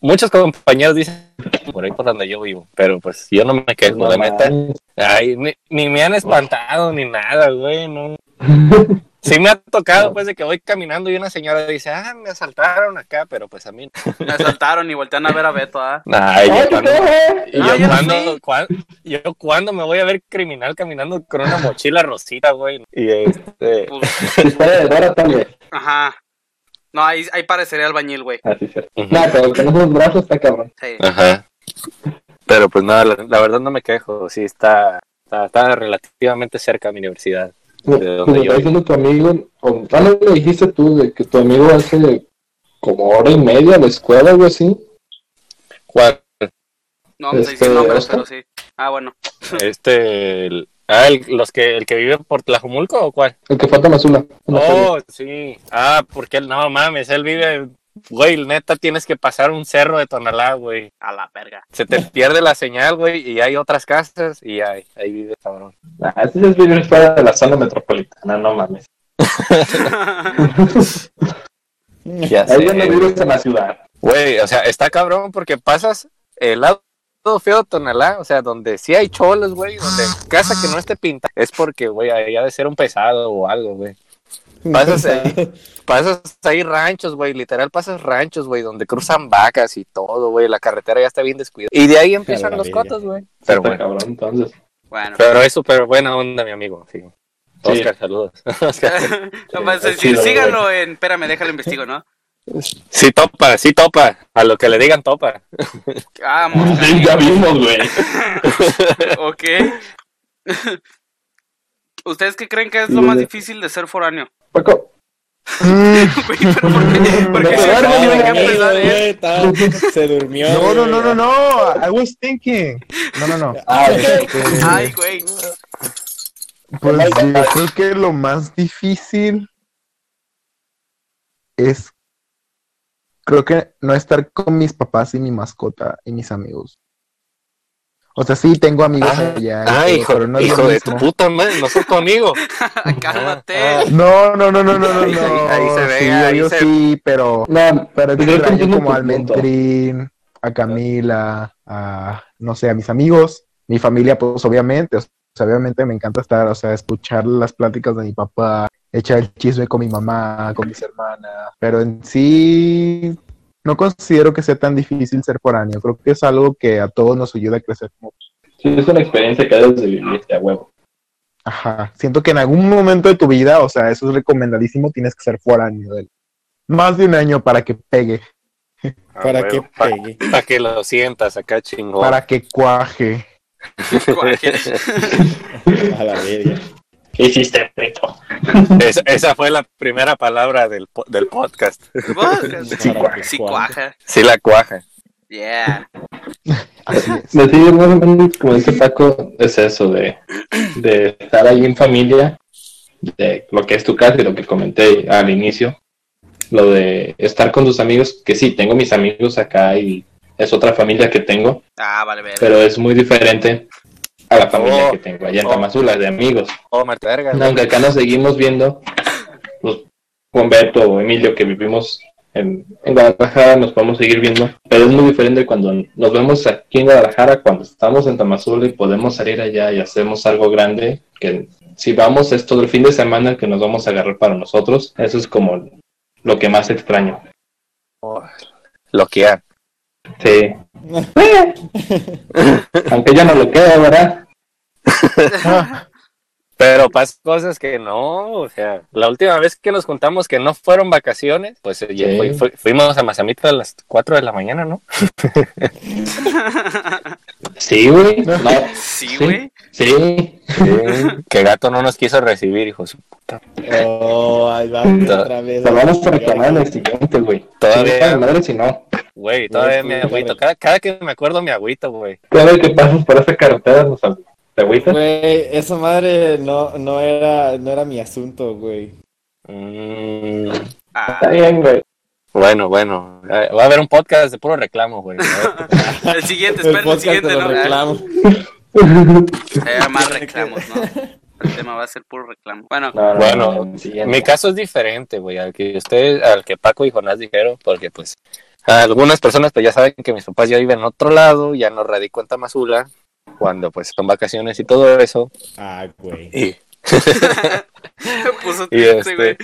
muchos compañeros dicen por ahí por donde yo vivo. Pero pues yo no me quejo, la neta. Ay, ni, ni me han espantado ni nada, güey. No. [laughs] Sí me ha tocado, pues, de que voy caminando y una señora dice, ah, me asaltaron acá, pero pues a mí no. me asaltaron y voltean a ver a Beto, ¿ah? [laughs] Ay, yo cuando- y yo, yo no cuando, sé. cuan- yo cuando me voy a ver criminal caminando con una mochila rosita, güey. Y este, Pues, vez. ajá. No, ahí, ahí parecería albañil, güey. Así es. Ujú. No, pero con esos brazos está cabrón. Sí. Ajá. Pero pues nada, la, la verdad no me quejo. Sí, está, está, está relativamente cerca a mi universidad. Como ¿De dónde como está diciendo tu amigo, o ah, no me dijiste tú de que tu amigo hace como hora y media a la escuela, algo así. ¿Cuál? No a Este, nombres, ¿Oscar? pero sí. Ah, bueno. Este, el, ah, el- los que, el que vive por Tlajumulco o cuál? El que falta Mazula. Oh, sí. Ah, porque él, no mames, él vive, güey, neta tienes que pasar un cerro de Tonalá, güey. A la verga. Se te [laughs] pierde la señal, güey, y hay otras casas y ahí, ahí vive cabrón. Ah, ese es vivir fuera de la zona metropolitana, no mames. [laughs] Ya Ahí donde sé, vives en la ciudad. Güey, o sea, está cabrón porque pasas el lado feo de Tonalá, o sea, donde sí hay cholos, güey, donde casa que no esté pintada, es porque, güey, ahí ha de ser un pesado o algo, güey. [laughs] Pasas ahí, pasas ahí ranchos, güey, literal pasas ranchos, güey, donde cruzan vacas y todo, güey, la carretera ya está bien descuidada. Y de ahí empiezan los cotos, güey. Pero bueno, cabrón, entonces. Bueno. pero es súper buena onda, mi amigo, sí. Sí. Oscar, saludos. [laughs] [laughs] Oscar. No Sí, decir, sí, síganlo en. Espérame, déjalo investigo, ¿no? Sí topa, sí topa, a lo que le digan topa. Vamos. Sí, ya vimos, güey. Ok. ¿Ustedes qué creen que es lo más difícil de ser foráneo? Paco, [laughs] Se durmió. No, no, no, no, no. I was thinking. No, no, no. Ah, Este, Ay, güey. Pues yo creo que lo más difícil es, creo que no estar con mis papás y mi mascota y mis amigos. O sea, sí tengo amigos Ah, allá. ah, todo, hijo, pero no hijo de tu puta madre, no soy tu amigo. [laughs] Cálmate. Ah, No, no, no, no, no, no. Ahí- no. ahí se ve, sí, ahí yo se- sí, pero, No, pero yo extraño como al. Mentrín, a Camila, a, no sé, a mis amigos, mi familia, pues obviamente, o sea, obviamente me encanta estar, o sea, escuchar las pláticas de mi papá, echar el chisme con mi mamá, con mis hermanas, pero en sí no considero que sea tan difícil ser foráneo, creo que es algo que a todos nos ayuda a crecer como sí, es una experiencia que debes de vivir, a huevo. Ajá, siento que en algún momento de tu vida, o sea, eso es recomendadísimo, tienes que ser foráneo. de- Más de un año para que pegue, Ah, Para que pegue. Para que lo sientas acá chingón. para que cuaje. [laughs] [laughs] A la verga. ¿Qué hiciste, Prito? Esa, esa fue la primera palabra del, del podcast. Sí, cuaja. Sí la cuaja. Yeah. Así es. Sí, más o menos como dice Paco, es eso de, de estar ahí en familia, de lo que es tu casa y lo que comenté al inicio, lo de estar con tus amigos, que sí, tengo mis amigos acá y es otra familia que tengo, Ah, vale, ver. pero es muy diferente a la familia Oh, que tengo allá en oh. Tamazula, de amigos. Oh, Marta verga. Aunque acá nos seguimos viendo, pues, con Beto o Emilio, que vivimos en, en Guadalajara, nos podemos seguir viendo, pero es muy diferente cuando nos vemos aquí en Guadalajara, cuando estamos en Tamazula y podemos salir allá y hacemos algo grande, que si vamos es todo el fin de semana que nos vamos a agarrar para nosotros, eso es como lo que más extraño. Lo que. Sí. [laughs] Aunque ya no lo queda, ¿verdad? [laughs] Pero pasa cosas que no, o sea, la última vez que nos juntamos que no fueron vacaciones, pues eh, Sí. fuimos a Mazamitra a las 4 de la mañana, ¿no? [laughs] Sí, güey. [laughs] No, Sí, güey. sí. que gato no nos quiso recibir, hijo de su puta. Oh, ahí va otra vez. Vamos a reclamar en el siguiente, güey. Todavía- madre si no. Güey, todavía me agüito. güey. Cada, cada que me acuerdo me agüito, güey. Cada vez que pasas por esa carretera, nos ¿te agüitas? Güey, esa madre no, no, era, no era mi asunto, güey. Mm, Ah, Está bien, güey. bueno, bueno. Eh, Va a haber un podcast de puro reclamo, güey. [laughs] el siguiente, espera el siguiente, te lo ¿no? reclamo. Eh, más reclamos, ¿no? El tema va a ser puro reclamo. Bueno, No, no, Bueno, no. Mi caso es diferente, güey, al que ustedes, al que Paco y Jonás dijeron, porque pues algunas personas pues ya saben que mis papás ya viven en otro lado, ya no radico en Tamazula, cuando pues son vacaciones y todo eso. Ah, güey. Y, [laughs] puso triste, este, güey.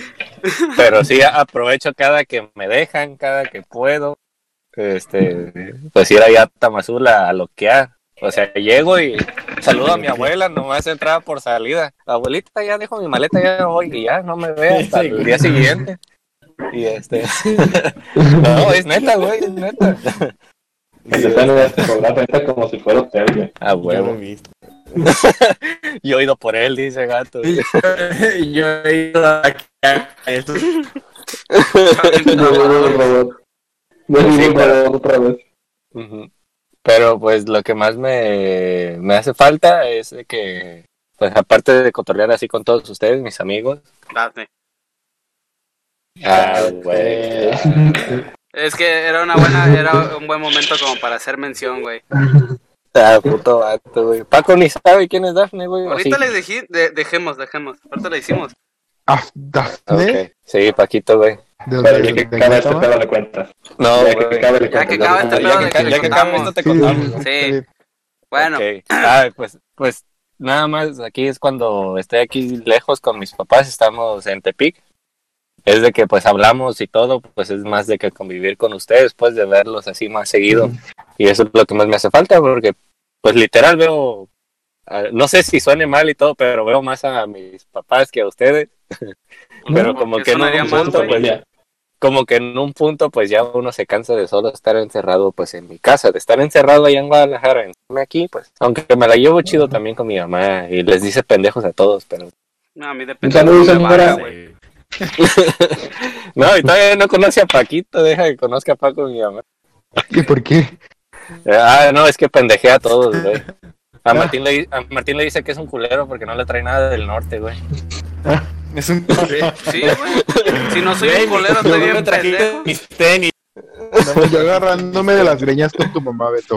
pero sí [laughs] aprovecho cada que me dejan, cada que puedo, este, pues ir allá a Tamazula a loquear. O sea, llego y saludo a mi abuela, nomás entraba por salida. Abuelita, ya dejo mi maleta, ya voy y ya no me ve [laughs] hasta el día siguiente. Y este. no, es neta, güey, es neta. Que te están a cobrar renta como si fuera hotel, güey. Ah, Yo lo he huevo. visto. [laughs] Yo he ido por él, dice gato. [laughs] Yo he ido a eso. [laughs] robot. Sí, pero- otra vez. Pero pues lo que más me, me hace falta es de que, pues aparte de cotorrear así con todos ustedes, mis amigos. Date. Ah, güey. Es que era una buena, era un buen momento como para hacer mención, güey. Ah, puto vato, güey. Paco ni sabe quién es Daphne, güey. ¿o Ahorita sí? le dejé, de- dejemos, dejemos. Ahorita le hicimos. Ah, Dafne, Ok. Sí, Paquito, güey. ¿de Pero ya que acabe este pedo le cuentas. No, Ya que acabe le Ya que cuentas. acabe este pedo ca- que ya que acabe contamos. esto te Sí, contamos. Sí. Bueno, Ok. Ah, pues, pues nada más aquí es cuando estoy aquí lejos con mis papás, estamos en Tepic. Es de que pues hablamos y todo, pues es más de que convivir con ustedes, pues de verlos así más seguido. Y eso es lo que más me hace falta, porque pues literal veo, ah, no sé si suene mal y todo, pero veo más a mis papás que a ustedes. [laughs] pero como ¿Qué que en un punto, güey? pues, como que en un punto pues ya uno se cansa de solo estar encerrado pues en mi casa, de estar encerrado allá en Guadalajara, en aquí pues, aunque me la llevo chido también con mi mamá y les dice pendejos a todos, pero no, a mí Un depende saludo, de [laughs] no, y todavía no conoce a Paquito, deja que conozca a Paco mi mamá. ¿Y por qué? Ah, no, es que pendejea a todos, güey. [laughs] A Martín, le, a Martín le dice que es un culero porque no le trae nada del norte, güey. Es un Sí, güey. Si no soy un colero, Yo estoy bien pendejo. mis tenis. No, yo agarrándome de las greñas con tu mamá, Beto.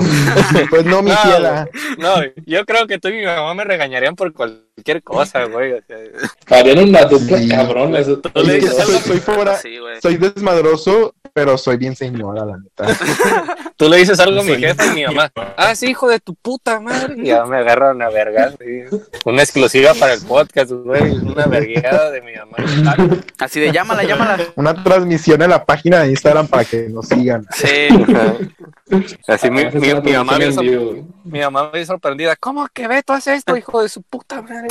Pues no, mi No. No, yo creo que tú y mi mamá me regañarían por cualquier cosa, güey. o sea, Harían una dupla Sí. cabrón. Eso. Es que soy, algo, soy fora- Sí, güey. soy desmadroso, pero soy bien señora, la neta. [laughs] tú le dices algo a mi jefe y mi mamá. Ah, sí, hijo de tu puta madre. Y ya me agarran a vergas. Una exclusiva para el podcast, güey. Una vergueada de mi mamá. Así de llámala, llámala. Una transmisión en la página de Instagram para que nos sigan. Sí. Así mi, mi, mi mamá vivo. mi mamá bien sorprendida. ¿Cómo que Beto hace esto, hijo de su puta madre?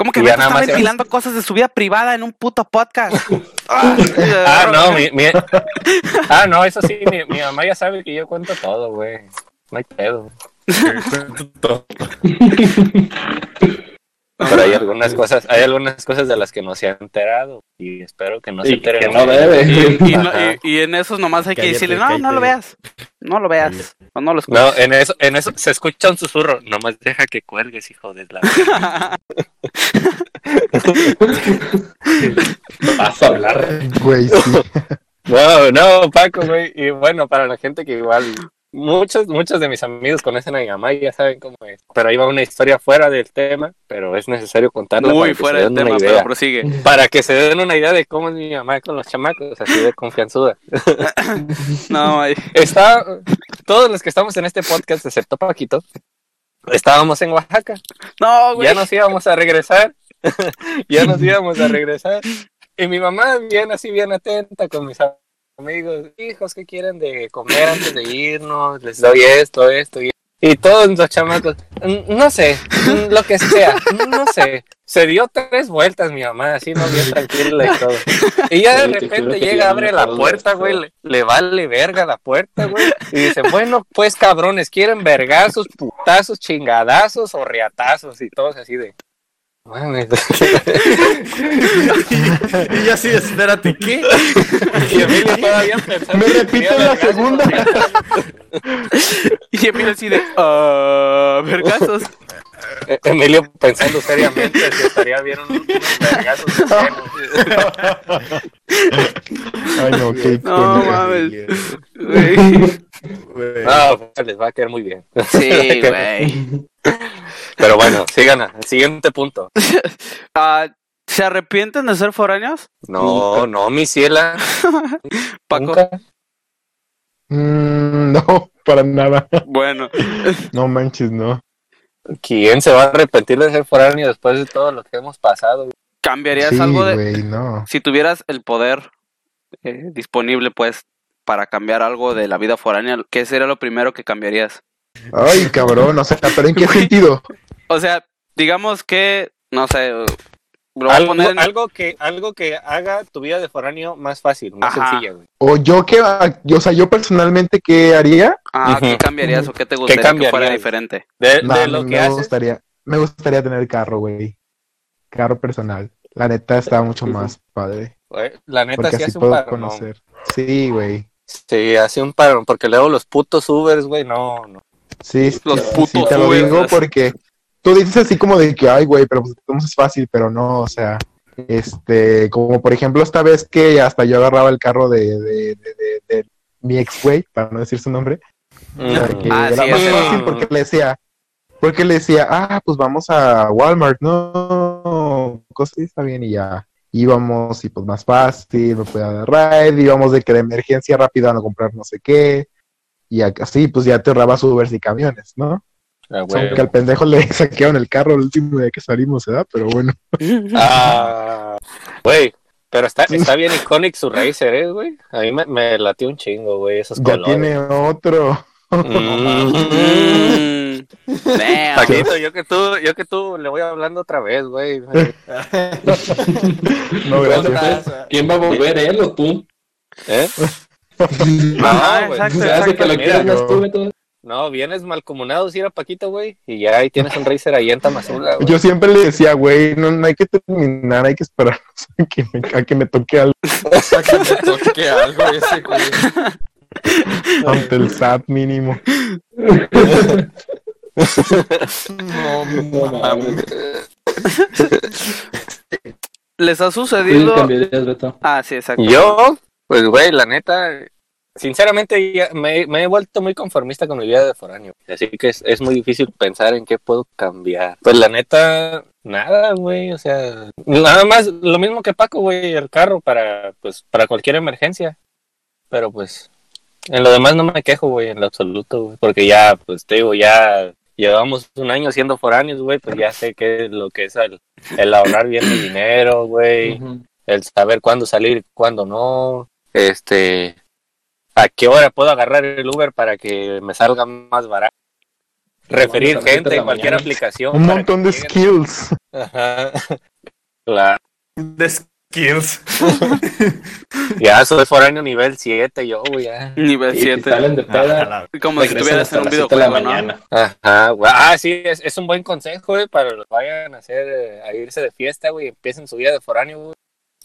¿Cómo que nada está más se- ventilando cosas de su vida privada en un puto podcast? [laughs] Ah, Ah, no, mi, mi- [laughs] Ah, no, eso sí, mi, mi mamá ya sabe que yo cuento todo, güey. No hay pedo. [laughs] Pero hay [laughs] algunas cosas, hay algunas cosas de las que no se ha enterado y espero que no se que no debe. Y, y no- Ajá. y- y en esos nomás hay que Cállate, decirle, no, no lo veas. No lo veas. O no lo escuches. No, en eso, en eso se escucha un susurro. Nomás deja que cuelgues, hijo de la. [laughs] Vas a hablar. Güey, sí. [laughs] No, no, Paco, güey. Y bueno, para la gente que igual. Muchos, muchos de mis amigos conocen a mi mamá y ya saben cómo es. Pero ahí va una historia fuera del tema, pero es necesario contarla Muy fuera del tema, una pero idea. prosigue. Para que se den una idea de cómo es mi mamá con los chamacos, así de confianzuda. [laughs] No. Está, todos los que estamos en este podcast, excepto Paquito, estábamos en Oaxaca. no, güey. Ya nos íbamos a regresar. [laughs] ya nos íbamos a regresar. Y mi mamá, bien así, bien atenta con mis amigos, hijos, ¿qué quieren de comer antes de irnos? Les doy esto, esto y y todos los chamacos, "Mm, no sé, lo que sea, no sé. Se dio tres vueltas mi mamá, así no bien tranquila y todo. Y ya de Sí, repente llega, abre la puerta, güey, le, le vale verga la puerta, güey. Y dice, bueno, pues cabrones, ¿quieren vergazos, putazos, chingadazos o riatazos? Y todos así de... [laughs] Y yo así, espérate, ¿qué? Y Emilio todavía pensando ¿Me repite quería la segunda? [laughs] Y Emilio así de, ah, vergazos. Eh, Emilio pensando seriamente si estaría bien un- unos vergazos. [laughs] Ay, no, qué No mames. No, pues, les va a quedar muy bien. Sí, güey. [laughs] Pero bueno, sigan al siguiente punto. [laughs] Ah, ¿Se arrepienten de ser foráneos? No, no, mi ciela. [laughs] Paco. Nunca. Mm, no, para nada. Bueno, No manches, no. ¿Quién se va a arrepentir de ser foráneo después de todo lo que hemos pasado? ¿cambiarías Sí, algo de... güey, no. Si tuvieras el poder eh, disponible, pues, para cambiar algo de la vida foránea, ¿qué sería lo primero que cambiarías? Ay, cabrón, o sea, pero ¿en qué sentido? O sea, digamos que, no sé, lo voy a Algo, poner en- algo que, algo que haga tu vida de foráneo más fácil, más Ajá. sencilla, güey. O yo que, o sea, yo personalmente, ¿qué haría? Ah, ¿qué cambiarías o qué te gustaría que fuera diferente? De, lo que me haces. gustaría, me gustaría tener carro, güey. Carro personal. La neta está mucho más padre. güey, La neta Porque sí así hace un puedo ¿no? conocer. Sí, güey. Sí, hace un paro, porque luego los putos Ubers, güey, no, no. Sí, Los sí, putos sí, te lo digo porque tú dices así como de que, ay, güey, pero pues es fácil, pero no, o sea, este, como por ejemplo esta vez que hasta yo agarraba el carro de, de, de, de- de mi ex güey, para no decir su nombre, o sea, que Ah, era sí, más fácil porque le decía, porque le decía, ah, pues vamos a Walmart, no, cosas así está bien y ya. Íbamos y pues más fácil, me podía dar ride, íbamos de que de emergencia rápido a no comprar no sé qué, y así pues ya te ahorrabas Ubers y camiones, ¿no? Ah, güey. Aunque al pendejo le [laughs] saquearon el carro el último día que salimos, ¿verdad? Pero bueno. Ah, güey, pero está, está bien icónico su Racer, ¿eh, güey? A mí me, me latió un chingo, güey, esos Ya colores. tiene otro. Mm. Paquito, yo que tú, yo que tú le voy hablando otra vez, güey. [laughs] No, gracias. ¿Quién va a volver, él o tú? ¿Eh? Ajá, [laughs] No, güey. exacto, Se hace que lo exacto. quieras mira, más tú, Beto. No, vienes malcomunado, si era Paquito, güey, y ya ahí tienes un Racer ahí en Tamazula, güey. Yo siempre le decía, güey, no, no hay que terminar, hay que esperar [laughs] a que me, a que me toque algo Para que me toque algo ese, güey. ante el SAT mínimo. No, No [laughs] mames. ¿Les ha ¿Tú sucedido? Beto? Ah, sí, exacto. Yo, pues, güey, la neta, sinceramente ya me, me he vuelto muy conformista con mi vida de foráneo. Así que es, es muy difícil pensar en qué puedo cambiar. Pues la neta, nada, güey. O sea, nada más lo mismo que Paco, güey, el carro para, pues, para cualquier emergencia. Pero pues, en lo demás no me quejo, güey, en lo absoluto, güey. Porque ya, pues te digo, ya llevamos un año siendo foráneos, güey, pues ya sé qué es lo que es el, el ahorrar bien el dinero, güey. El saber cuándo salir cuándo no, este, a qué hora puedo agarrar el Uber para que me salga más barato, referir gente en cualquier mañana. aplicación. Un montón de lleguen. skills. Ajá. Claro. De skills. [laughs] Ya soy foráneo nivel 7, yo, güey, ya. Nivel Y si 7. salen de peda, Como si estuvieras en un las 7 de la videojuego, ¿no? mañana. Ajá, güey. Ah, sí, es, es un buen consejo, güey, para los que vayan a hacer, eh, a irse de fiesta, güey, empiecen su vida de foráneo, güey.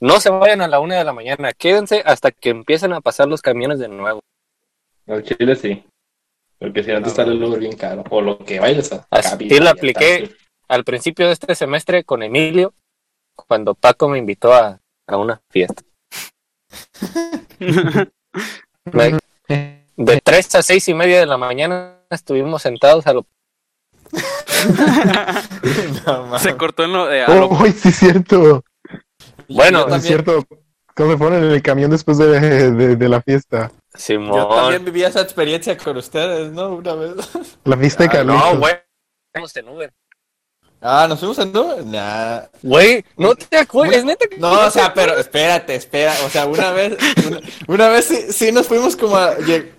No se vayan a la una de la mañana, quédense hasta que empiecen a pasar los camiones de nuevo. Al chile sí. Porque si no te sale el Uber bien caro. O lo que vayas a. Así lo apliqué. al principio de este semestre con Emilio, cuando Paco me invitó a, a una fiesta. [laughs] Me- de 3 a seis y media de la mañana estuvimos sentados a lo... [laughs] No. Se cortó en lo de... a lo- Oh, ay, sí, es cierto. Bueno, Yo Sí, también- es cierto. Cuando se ponen en el camión después de, de- de la fiesta. Yo Simón. también viví esa experiencia con ustedes, ¿no? Una vez. La fiesta de Ah, Carlitos. no, güey. Estamos en Uber. Ah, ¿nos fuimos en Uber? Nah. Güey, no te acuerdas, neta. que- No, o sea, pero espérate, espera. O sea, una vez, una, una vez sí, sí nos fuimos como a, lleg-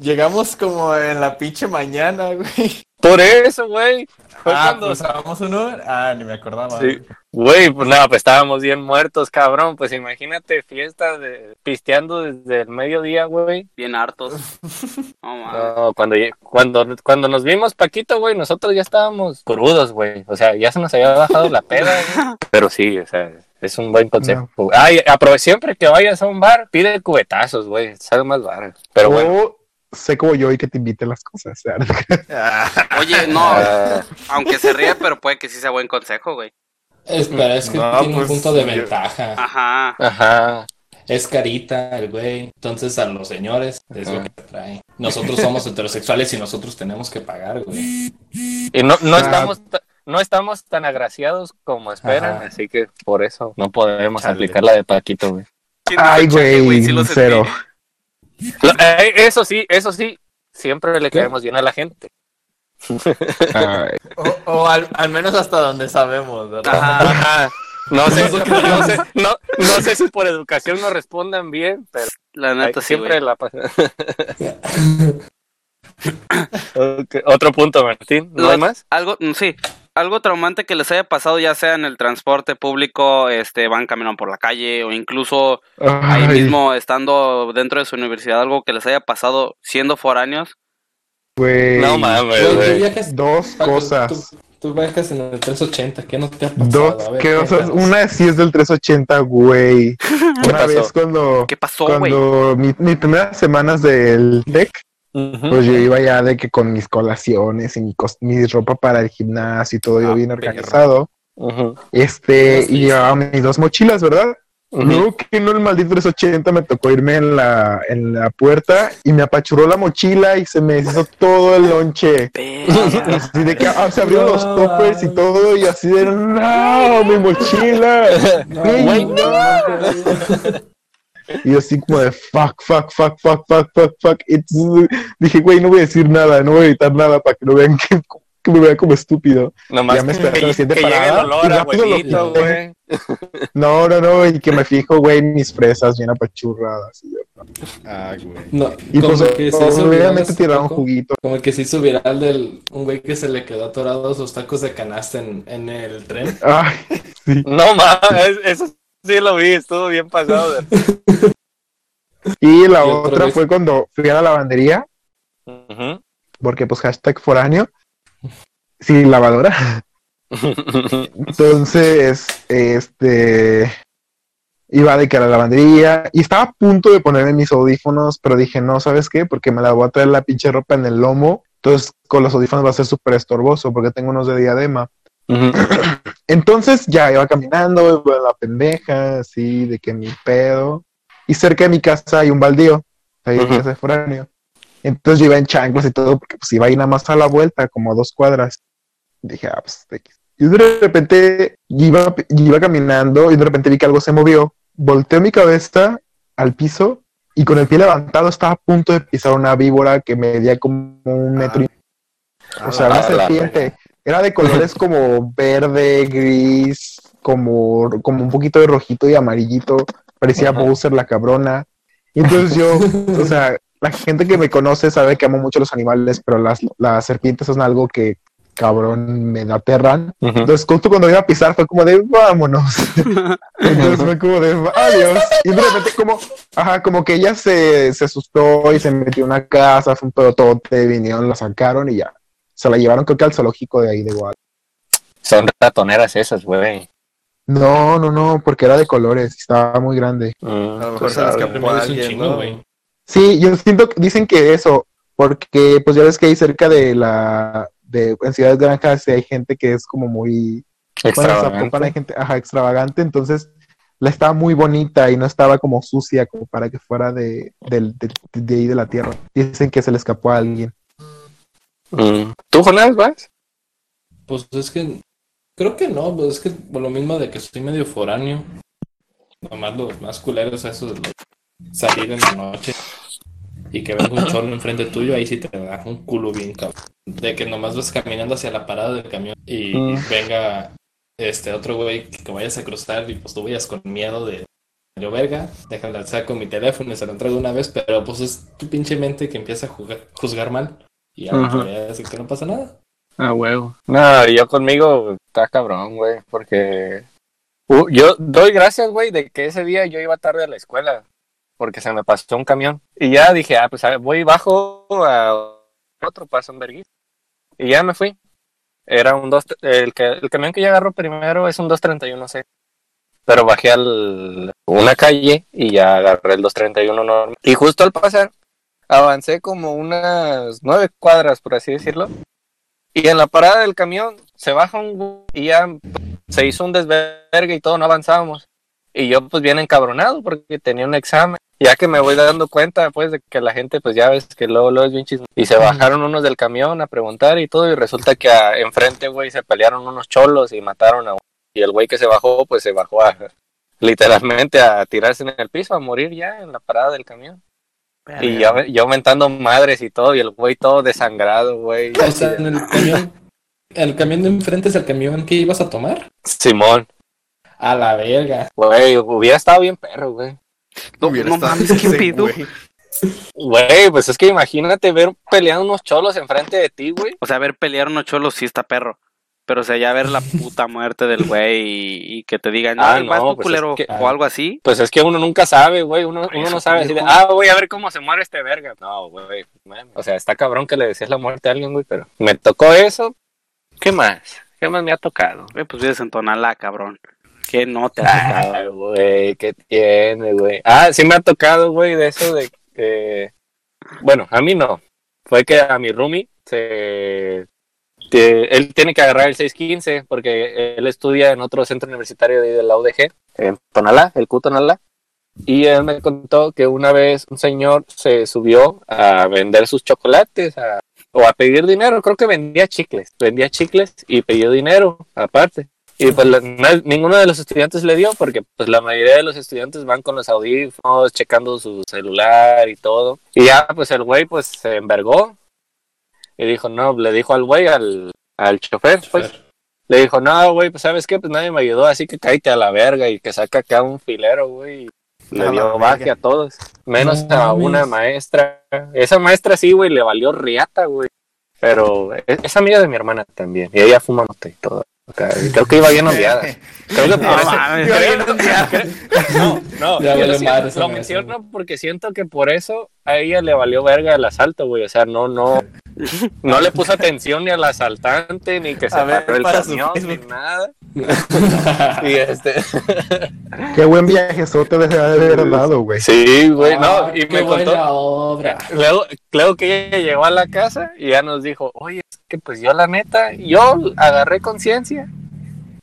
llegamos como en la pinche mañana, güey. Por eso, güey. Ah, cuando... pues usábamos un Uber. Ah, ni me acordaba. Sí. Güey, pues nada, pues estábamos bien muertos, cabrón. Pues imagínate fiestas de... pisteando desde el mediodía, güey. Bien hartos. [laughs] No, mames. No, cuando, cuando, cuando nos vimos, Paquito, güey, nosotros ya estábamos crudos, güey. O sea, ya se nos había bajado la peda, güey. [laughs] Pero sí, o sea, es un buen consejo. Ay, aprove siempre que vayas a un bar, pide cubetazos, güey. Sale más barato. Pero bueno. Sé como yo y que te invite las cosas. [laughs] Oye, no, ah, aunque se ríe, pero puede que sí sea buen consejo, güey. Espera, es que No, tiene un pues, punto de yo- ventaja. Ajá. ajá. Es carita el güey. Entonces a los señores es lo que trae. Nosotros somos heterosexuales y nosotros tenemos que pagar, güey. Y no, no Ah. estamos... ta- No estamos tan agraciados como esperan, Ajá. así que por eso no podemos Chale. aplicar la de Paquito, güey. ¿Quién dijo Ay, güey, Sí sentí. Eh, Eso sí, eso sí, siempre le caemos bien a la gente. Ay, O, o al, al menos hasta donde sabemos, ¿verdad? Ajá. Ajá. No sé, no sé, no, no sé si por educación nos respondan bien, pero La neta sí, siempre güey. la pasa. Otro punto, Martín. ¿No hay más? Algo, mm, sí, algo traumante que les haya pasado, ya sea en el transporte público, este, van caminando por la calle o incluso ahí mismo estando dentro de su universidad, algo que les haya pasado siendo foráneos. güey. No mames, Güey, Dos cosas. Tú, tú viajas en el 380, ¿qué no te ha pasado? Dos A ver, ¿qué cosas. Una sí es del 380, güey. [laughs] Una pasó? vez cuando, ¿Qué pasó, güey? cuando mi, mis primeras semanas del DEC, Ujú. pues yo iba ya de que con mis colaciones y mi, mi ropa para el gimnasio y todo yo Ah, bien perro. organizado. Ujú. Este, Sí, sí. y llevaba mis dos mochilas, ¿verdad? Ujú. Luego que no el maldito 380 me tocó irme en la, en la puerta y me apachurró la mochila y se me deshizo todo el lonche. [laughs] Así de que ah, se abrieron los No, toppers y todo y así de no, mi mochila. [laughs] Güey, no. Y yo así como de fuck, fuck, fuck, fuck, fuck, fuck, fuck. Y entonces dije, güey, no voy a decir nada, no voy a editar nada para que no vean que, que me vean como estúpido. Nomás Ya me esperé que, la siguiente que llegue el parada olor a huevito, güey. [laughs] No, no, no, y que me fijo, güey, mis fresas bien apachurradas. Y, yo, Ah, güey. No, y como pues que se hizo obviamente tiraron juguito. Como que se hizo viral del un güey que se le quedó atorado sus tacos de canasta en, en el tren. Ay, sí. No mames, eso sí lo vi, estuvo bien pasado. de- [laughs] Y la Y otra vez- fue cuando fui a la lavandería, porque pues hashtag foráneo. Sí, lavadora. [laughs] Entonces, este, iba de que a la lavandería y estaba a punto de ponerme mis audífonos, pero dije, no, ¿sabes qué? Porque me la voy a traer la pinche ropa en el lomo. Entonces, con los audífonos va a ser súper estorboso porque tengo unos de diadema. [clears throat] Entonces, ya iba caminando, iba la pendeja, así, de que mi pedo. Y cerca de mi casa hay un baldío. ahí Ujú. ese foráneo. Entonces yo iba en chanclas y todo, porque pues iba ahí nada más a la vuelta, como a dos cuadras. Dije, ah, pues. Y de repente iba, iba caminando y de repente vi que algo se movió. Volteé mi cabeza al piso y con el pie levantado estaba a punto de pisar una víbora que medía como un metro y o sea, una Ah, la serpiente. Era de colores [laughs] como verde, gris, como, como un poquito de rojito y amarillito. Parecía Ajá. Bowser la cabrona. Y entonces yo, [laughs] o sea, la gente que me conoce sabe que amo mucho los animales, pero las, las serpientes son algo que cabrón me aterran. Ujú. Entonces, justo cuando iba a pisar fue como de vámonos. [laughs] Entonces fue como de adiós. Y de repente como, ajá, como que ella se, se asustó y se metió en una casa, fue un pedotote, vinieron, la sacaron y ya. Se la llevaron creo que al zoológico de ahí de Guadalajara. Son ratoneras esas, güey. No, no, no, porque era de colores, estaba muy grande. Mm, A lo mejor pues, se. Sí, yo siento, dicen que eso, porque pues ya ves que ahí cerca de la, de, en Ciudades Granjas sí hay gente que es como muy, bueno, Extravagante. gente, ajá, extravagante, entonces la estaba muy bonita y no estaba como sucia como para que fuera de, del- de, de ahí de la tierra. Dicen que se le escapó a alguien. Mm. ¿Tú, Jonás, vas? Pues es que creo que no, pues es que por lo mismo de que estoy medio foráneo. Nomás los más culeros esos de salir en la noche y que ves un [clears throat] cholo enfrente tuyo, ahí sí te da un culo bien cabrón. De que nomás vas caminando hacia la parada del camión y Mm. venga este otro güey que vayas a cruzar y pues tú vayas con miedo de yo verga, déjala, saco mi teléfono y se lo entrego una vez, pero pues es tu pinche mente que empieza a jugar- juzgar mal y ya Ujú. decir que no pasa nada. Ah, huevo. No, yo conmigo está cabrón, güey, porque Uh, yo doy gracias, güey, de que ese día yo iba tarde a la escuela, porque se me pasó un camión. Y ya dije, ah, pues a ver, voy bajo a otro paso en Berguís. Y ya me fui. Era un dos, el, que, el camión que ya agarró primero es un 231C. Pero bajé al una calle y ya agarré el 231 normal. Y justo al pasar, avancé como unas nueve cuadras, por así decirlo. Y en la parada del camión se baja un y ya se hizo un desvergue y todo, no avanzábamos. Y yo pues bien encabronado porque tenía un examen. Ya que me voy dando cuenta pues de que la gente pues ya ves que luego, luego es bien chismoso. Y se bajaron unos del camión a preguntar y todo y resulta que a- enfrente güey se pelearon unos cholos y mataron a uno. Y el güey que se bajó pues se bajó a literalmente a tirarse en el piso, a morir ya en la parada del camión. Y yo, yo aumentando madres y todo y el güey todo desangrado güey. O sea, en el camión, el camión de enfrente es el camión que ibas a tomar. Simón, A la verga. güey, hubiera estado bien perro, güey. No, Hubiera no estado mames, qué pedo. güey. Güey, pues es que imagínate ver peleando unos cholos enfrente de ti, güey. O sea, ver pelear unos cholos sí está perro. Pero o sea, ya ver la [laughs] puta muerte del güey y, y que te digan, Ah, no, tú, pues culero, es que- o algo así. Pues es que uno nunca sabe, güey. Uno, uno no sabe así de, ah, voy a ver cómo se muere este verga. No, güey. O sea, está cabrón que le decías la muerte a alguien, güey, pero me tocó eso. ¿Qué más? ¿Qué más me ha tocado? Güey, pues vives en Tonalá, cabrón. ¿Qué no te ha tocado? Ah, güey, ¿qué tiene, güey? Ah, sí me ha tocado, güey, de eso de que... Bueno, a mí no. Fue que a mi roomie se... que él tiene que agarrar el 615 porque él estudia en otro centro universitario de, de la UDG, en Tonalá, el Q Tonalá. Y él me contó que una vez un señor se subió a vender sus chocolates a- o a pedir dinero. Creo que vendía chicles. Vendía chicles y pidió dinero aparte. Y pues la- ninguno de los estudiantes le dio porque pues la mayoría de los estudiantes van con los audífonos, checando su celular y todo. Y ya pues el güey pues se envergó y dijo, no, le dijo al güey, al, al chofer, pues, le dijo, no, güey, pues sabes qué, pues nadie me ayudó, así que cállate a la verga y que saca acá un filero, güey. Le dio baje a todos, menos No a mames. una maestra. Esa maestra sí, güey, le valió riata, güey. Pero es, es amiga de mi hermana también, y ella fuma mota y todo. Creo que iba bien ondeada. [laughs] Creo que por No eso- mames. Iba bien ondeada. no, no, Ya yo vale lo, siento- menciono porque siento que por eso a ella le valió verga el asalto, güey. O sea, no, no, no le puso atención ni al asaltante, ni que se A ver, paró el camión, ni nada. [laughs] Y este, Qué buen viajezote de haber dado, güey. sí, güey, no, Ah, y qué me buena contó. obra. Luego, luego que ella llegó a la casa y ya nos dijo, oye, que pues yo la neta, yo agarré conciencia.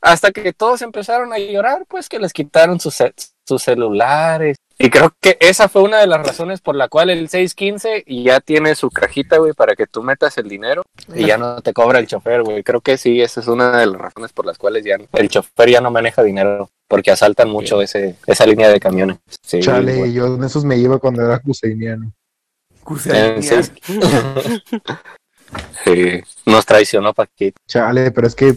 Hasta que todos empezaron a llorar, pues que les quitaron sus, sus celulares. Y creo que esa fue una de las razones por la cual el 615 ya tiene su cajita, güey, para que tú metas el dinero y ya no te cobra el chofer, güey. Creo que sí, esa es una de las razones por las cuales ya el chofer ya no maneja dinero, porque asaltan mucho ese, esa línea de camiones. Sí, Chale, güey. yo en esos me iba cuando era cuseiniano. En seis- [laughs] Sí, nos traicionó Paquito. Chale, pero es que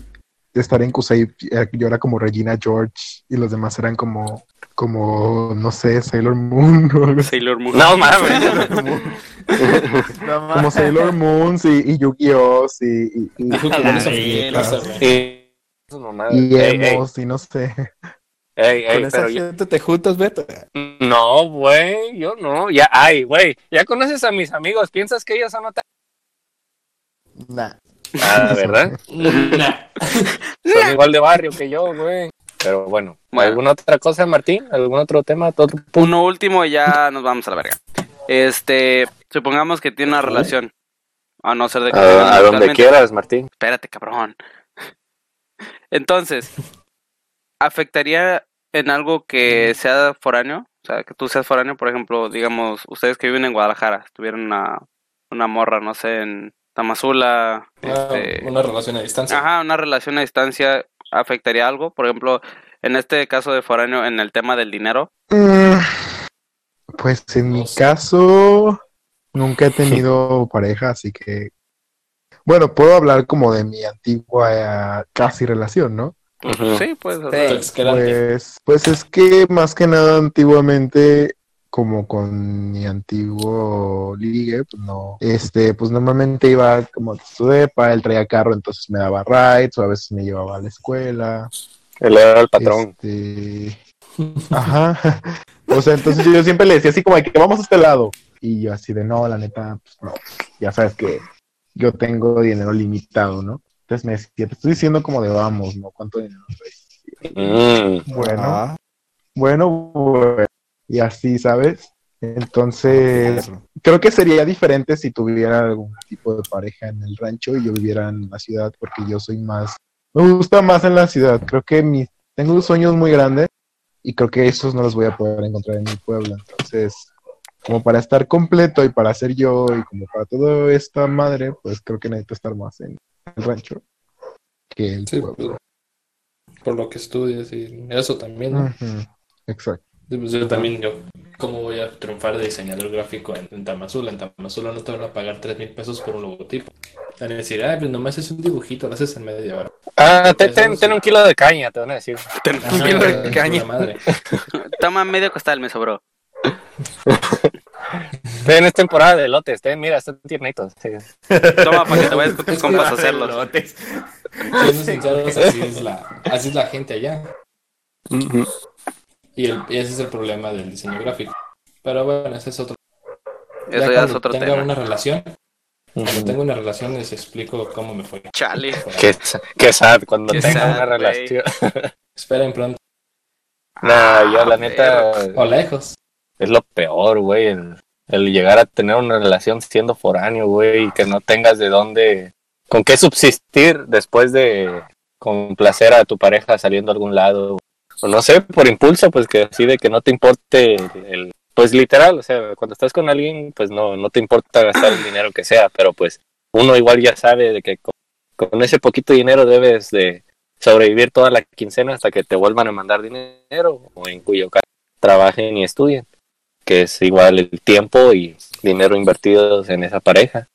estar en Kusei, eh, yo era como Regina George y los demás eran como, como, no sé, Sailor Moon [laughs] o algo así. Sailor Moon. No mames. Como [laughs] Sailor Moon [laughs] y, y Yu-Gi-Oh! y, y, y. Y, y emos y no sé. ey, ey, Con esa pero ya- gente te juntas, Beto. No, güey, yo no. Ya, ay, güey, ya conoces a mis amigos. ¿Piensas que ellos son otra? Nah. Nada, ¿verdad? [laughs] Nah. Son igual de barrio que yo, güey. Pero bueno, Bueno. ¿alguna otra cosa, Martín? ¿Algún otro tema? ¿Otro punto? Uno último y ya nos vamos a la verga. Este, supongamos que tiene una relación. A no ser de que A, a donde quieras, Martín. Espérate, cabrón. Entonces, ¿afectaría en algo que sea foráneo? O sea, que tú seas foráneo, por ejemplo, digamos, ustedes que viven en Guadalajara, tuvieran una, una morra, no sé, en Tamazula, este, Una, una relación a distancia. ajá, una relación a distancia, ¿afectaría algo? Por ejemplo, en este caso de foráneo, en el tema del dinero. Mm, Pues en mi caso, nunca he tenido [laughs] pareja, así que, bueno, puedo hablar como de mi antigua eh, casi relación, ¿no? Sí, pues, sea, exquedante. Pues, pues es que más que nada antiguamente, como con mi antiguo ligue, pues no, este, pues normalmente iba como a su depa, él traía carro, entonces me daba rides, o a veces me llevaba a la escuela. Él era el patrón. Este, Ajá. O sea, entonces yo siempre le decía así como de que vamos a este lado. Y yo así de no, la neta, pues no. Ya sabes que yo tengo dinero limitado, ¿no? Entonces me decía, te estoy diciendo como de vamos, ¿no? ¿Cuánto dinero traes? Mm. Bueno, Ah, bueno, bueno. Y así, ¿sabes? Entonces, creo que sería diferente si tuviera algún tipo de pareja en el rancho y yo viviera en la ciudad, porque yo soy más, me gusta más en la ciudad. Creo que mi, tengo sueños muy grandes y creo que esos no los voy a poder encontrar en mi pueblo. Entonces, como para estar completo y para ser yo y como para toda esta madre, pues creo que necesito estar más en el rancho que el Sí, pueblo. por lo que estudias y eso también, Exacto. Pues yo también, yo, ¿cómo voy a triunfar de diseñador gráfico en, en Tamazula? En Tamazula no te van a pagar 3 mil pesos por un logotipo. Te van a decir, ah, pues nomás es un dibujito, lo haces en media hora. Ah, te- ten, ten un kilo de caña, te van a decir. [laughs] ten- Un kilo de caña. madre. [laughs] toma medio costal, me sobró. [laughs] Ten, es temporada de lotes, ten, mira, están tiernitos. Sí. Toma para que te vayas con tus compas a hacerlos. Siendo sinceros, así es, la, así es la gente allá. Ujú. Y, el- y ese es el problema del diseño gráfico. Pero bueno, ese es otro. Eso ya es cuando otro tenga tema. una relación, cuando tengo una relación les explico cómo me fue. Chale. Qué, qué sad cuando Qué tenga sad, una relación. [laughs] Esperen pronto. No, yo la neta O lejos. es lo peor, güey, el, el llegar a tener una relación siendo foráneo, güey, y que no tengas de dónde, con qué subsistir después de complacer a tu pareja saliendo a algún lado, no sé, por impulso, pues que así que no te importe el, el- pues literal, o sea, cuando estás con alguien, pues no, no te importa gastar el dinero que sea, pero pues uno igual ya sabe de que con, con ese poquito dinero debes de sobrevivir toda la quincena hasta que te vuelvan a mandar dinero, o en cuyo caso trabajen y estudien, que es igual el tiempo y dinero invertidos en esa pareja.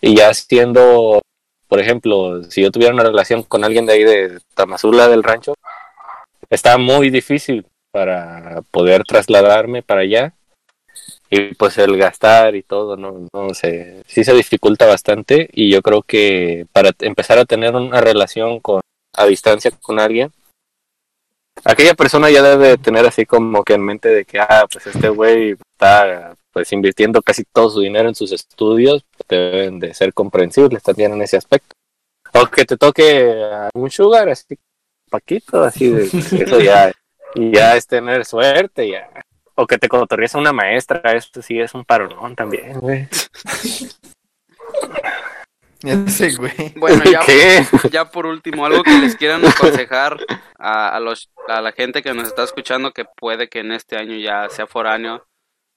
Y ya siendo, por ejemplo, si yo tuviera una relación con alguien de ahí de Tamazula del rancho, está muy difícil para poder trasladarme para allá. Y pues el gastar y todo, no, no sé, sí se dificulta bastante y yo creo que para empezar a tener una relación con a distancia con alguien, aquella persona ya debe tener así como que en mente de que, ah, pues este güey está pues invirtiendo casi todo su dinero en sus estudios, deben de ser comprensibles también en ese aspecto. O que te toque un sugar, así, paquito, así de, [laughs] eso ya, y ya es tener suerte, ya. O que te cotorrees a una maestra, esto sí es un parolón también, güey. [laughs] Ese güey. Bueno, ya, ¿Qué? ya por último, algo que les quieran aconsejar a, a, los, a la gente que nos está escuchando que puede que en este año ya sea foráneo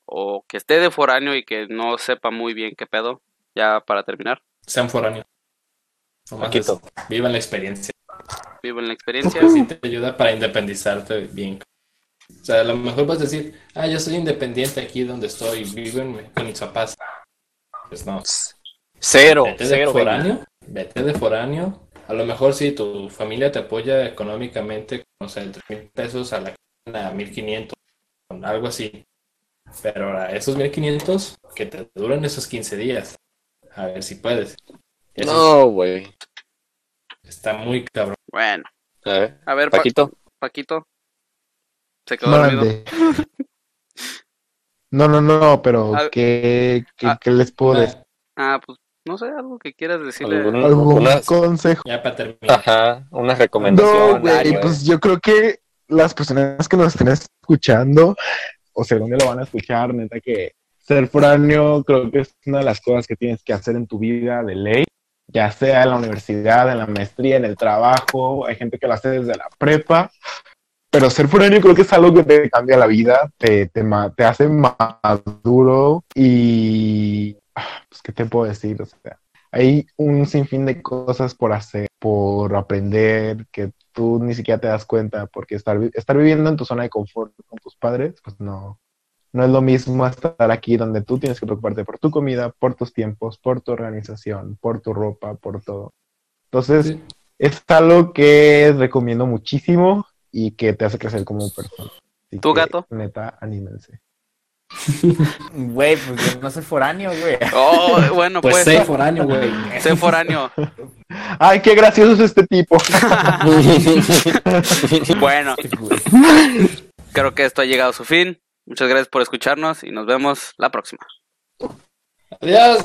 o que esté de foráneo y que no sepa muy bien qué pedo, ya para terminar. Sean foráneos. Es- Vivan la experiencia. Viven la experiencia. Así te ayuda para independizarte bien. O sea, a lo mejor vas a decir, ah, yo soy independiente aquí donde estoy, vivo en- con mis papás. Pues no. Cero, Vete de cero. baby. foráneo, vete de foráneo. A lo mejor si tu familia te apoya económicamente, o sea, entre mil pesos a la a mil quinientos, algo así. Pero ahora, esos mil quinientos, que te duren esos 15 días. A ver si puedes. Eso No, güey. Está muy cabrón. Bueno, A ver, a ver, Pa- Paquito. Paquito. Se quedó dormido. [laughs] No, no, no, pero Ah, ¿qué, qué, qué les puedo decir? Ah, pues no sé, algo que quieras decirle. ¿Algún- ¿Algún unas- consejo? Ya para terminar. Ajá, una recomendación. No, güey, pues yo creo que las personas que nos estén escuchando, o sea, dónde lo van a escuchar, neta, que ser foráneo creo que es una de las cosas que tienes que hacer en tu vida de ley, ya sea en la universidad, en la maestría, en el trabajo, hay gente que lo hace desde la prepa, pero ser foráneo creo que es algo que te cambia la vida, te, te, te hace maduro y, pues, ¿qué te puedo decir? O sea, hay un sinfín de cosas por hacer, por aprender, que tú ni siquiera te das cuenta, porque estar, estar viviendo en tu zona de confort con tus padres, pues no, no es lo mismo estar aquí donde tú tienes que preocuparte por tu comida, por tus tiempos, por tu organización, por tu ropa, por todo. Entonces, Sí. es algo que recomiendo muchísimo y que te hace crecer como persona. Así ¿Tú, que, gato? Neta, anímense. [laughs] Güey, pues yo no soy foráneo, güey. Oh, bueno, Pues pues, sé foráneo, güey. sé foráneo. [laughs] ¡Ay, qué gracioso es este tipo! [laughs] Bueno, creo que esto ha llegado a su fin. Muchas gracias por escucharnos y nos vemos la próxima. Adiós.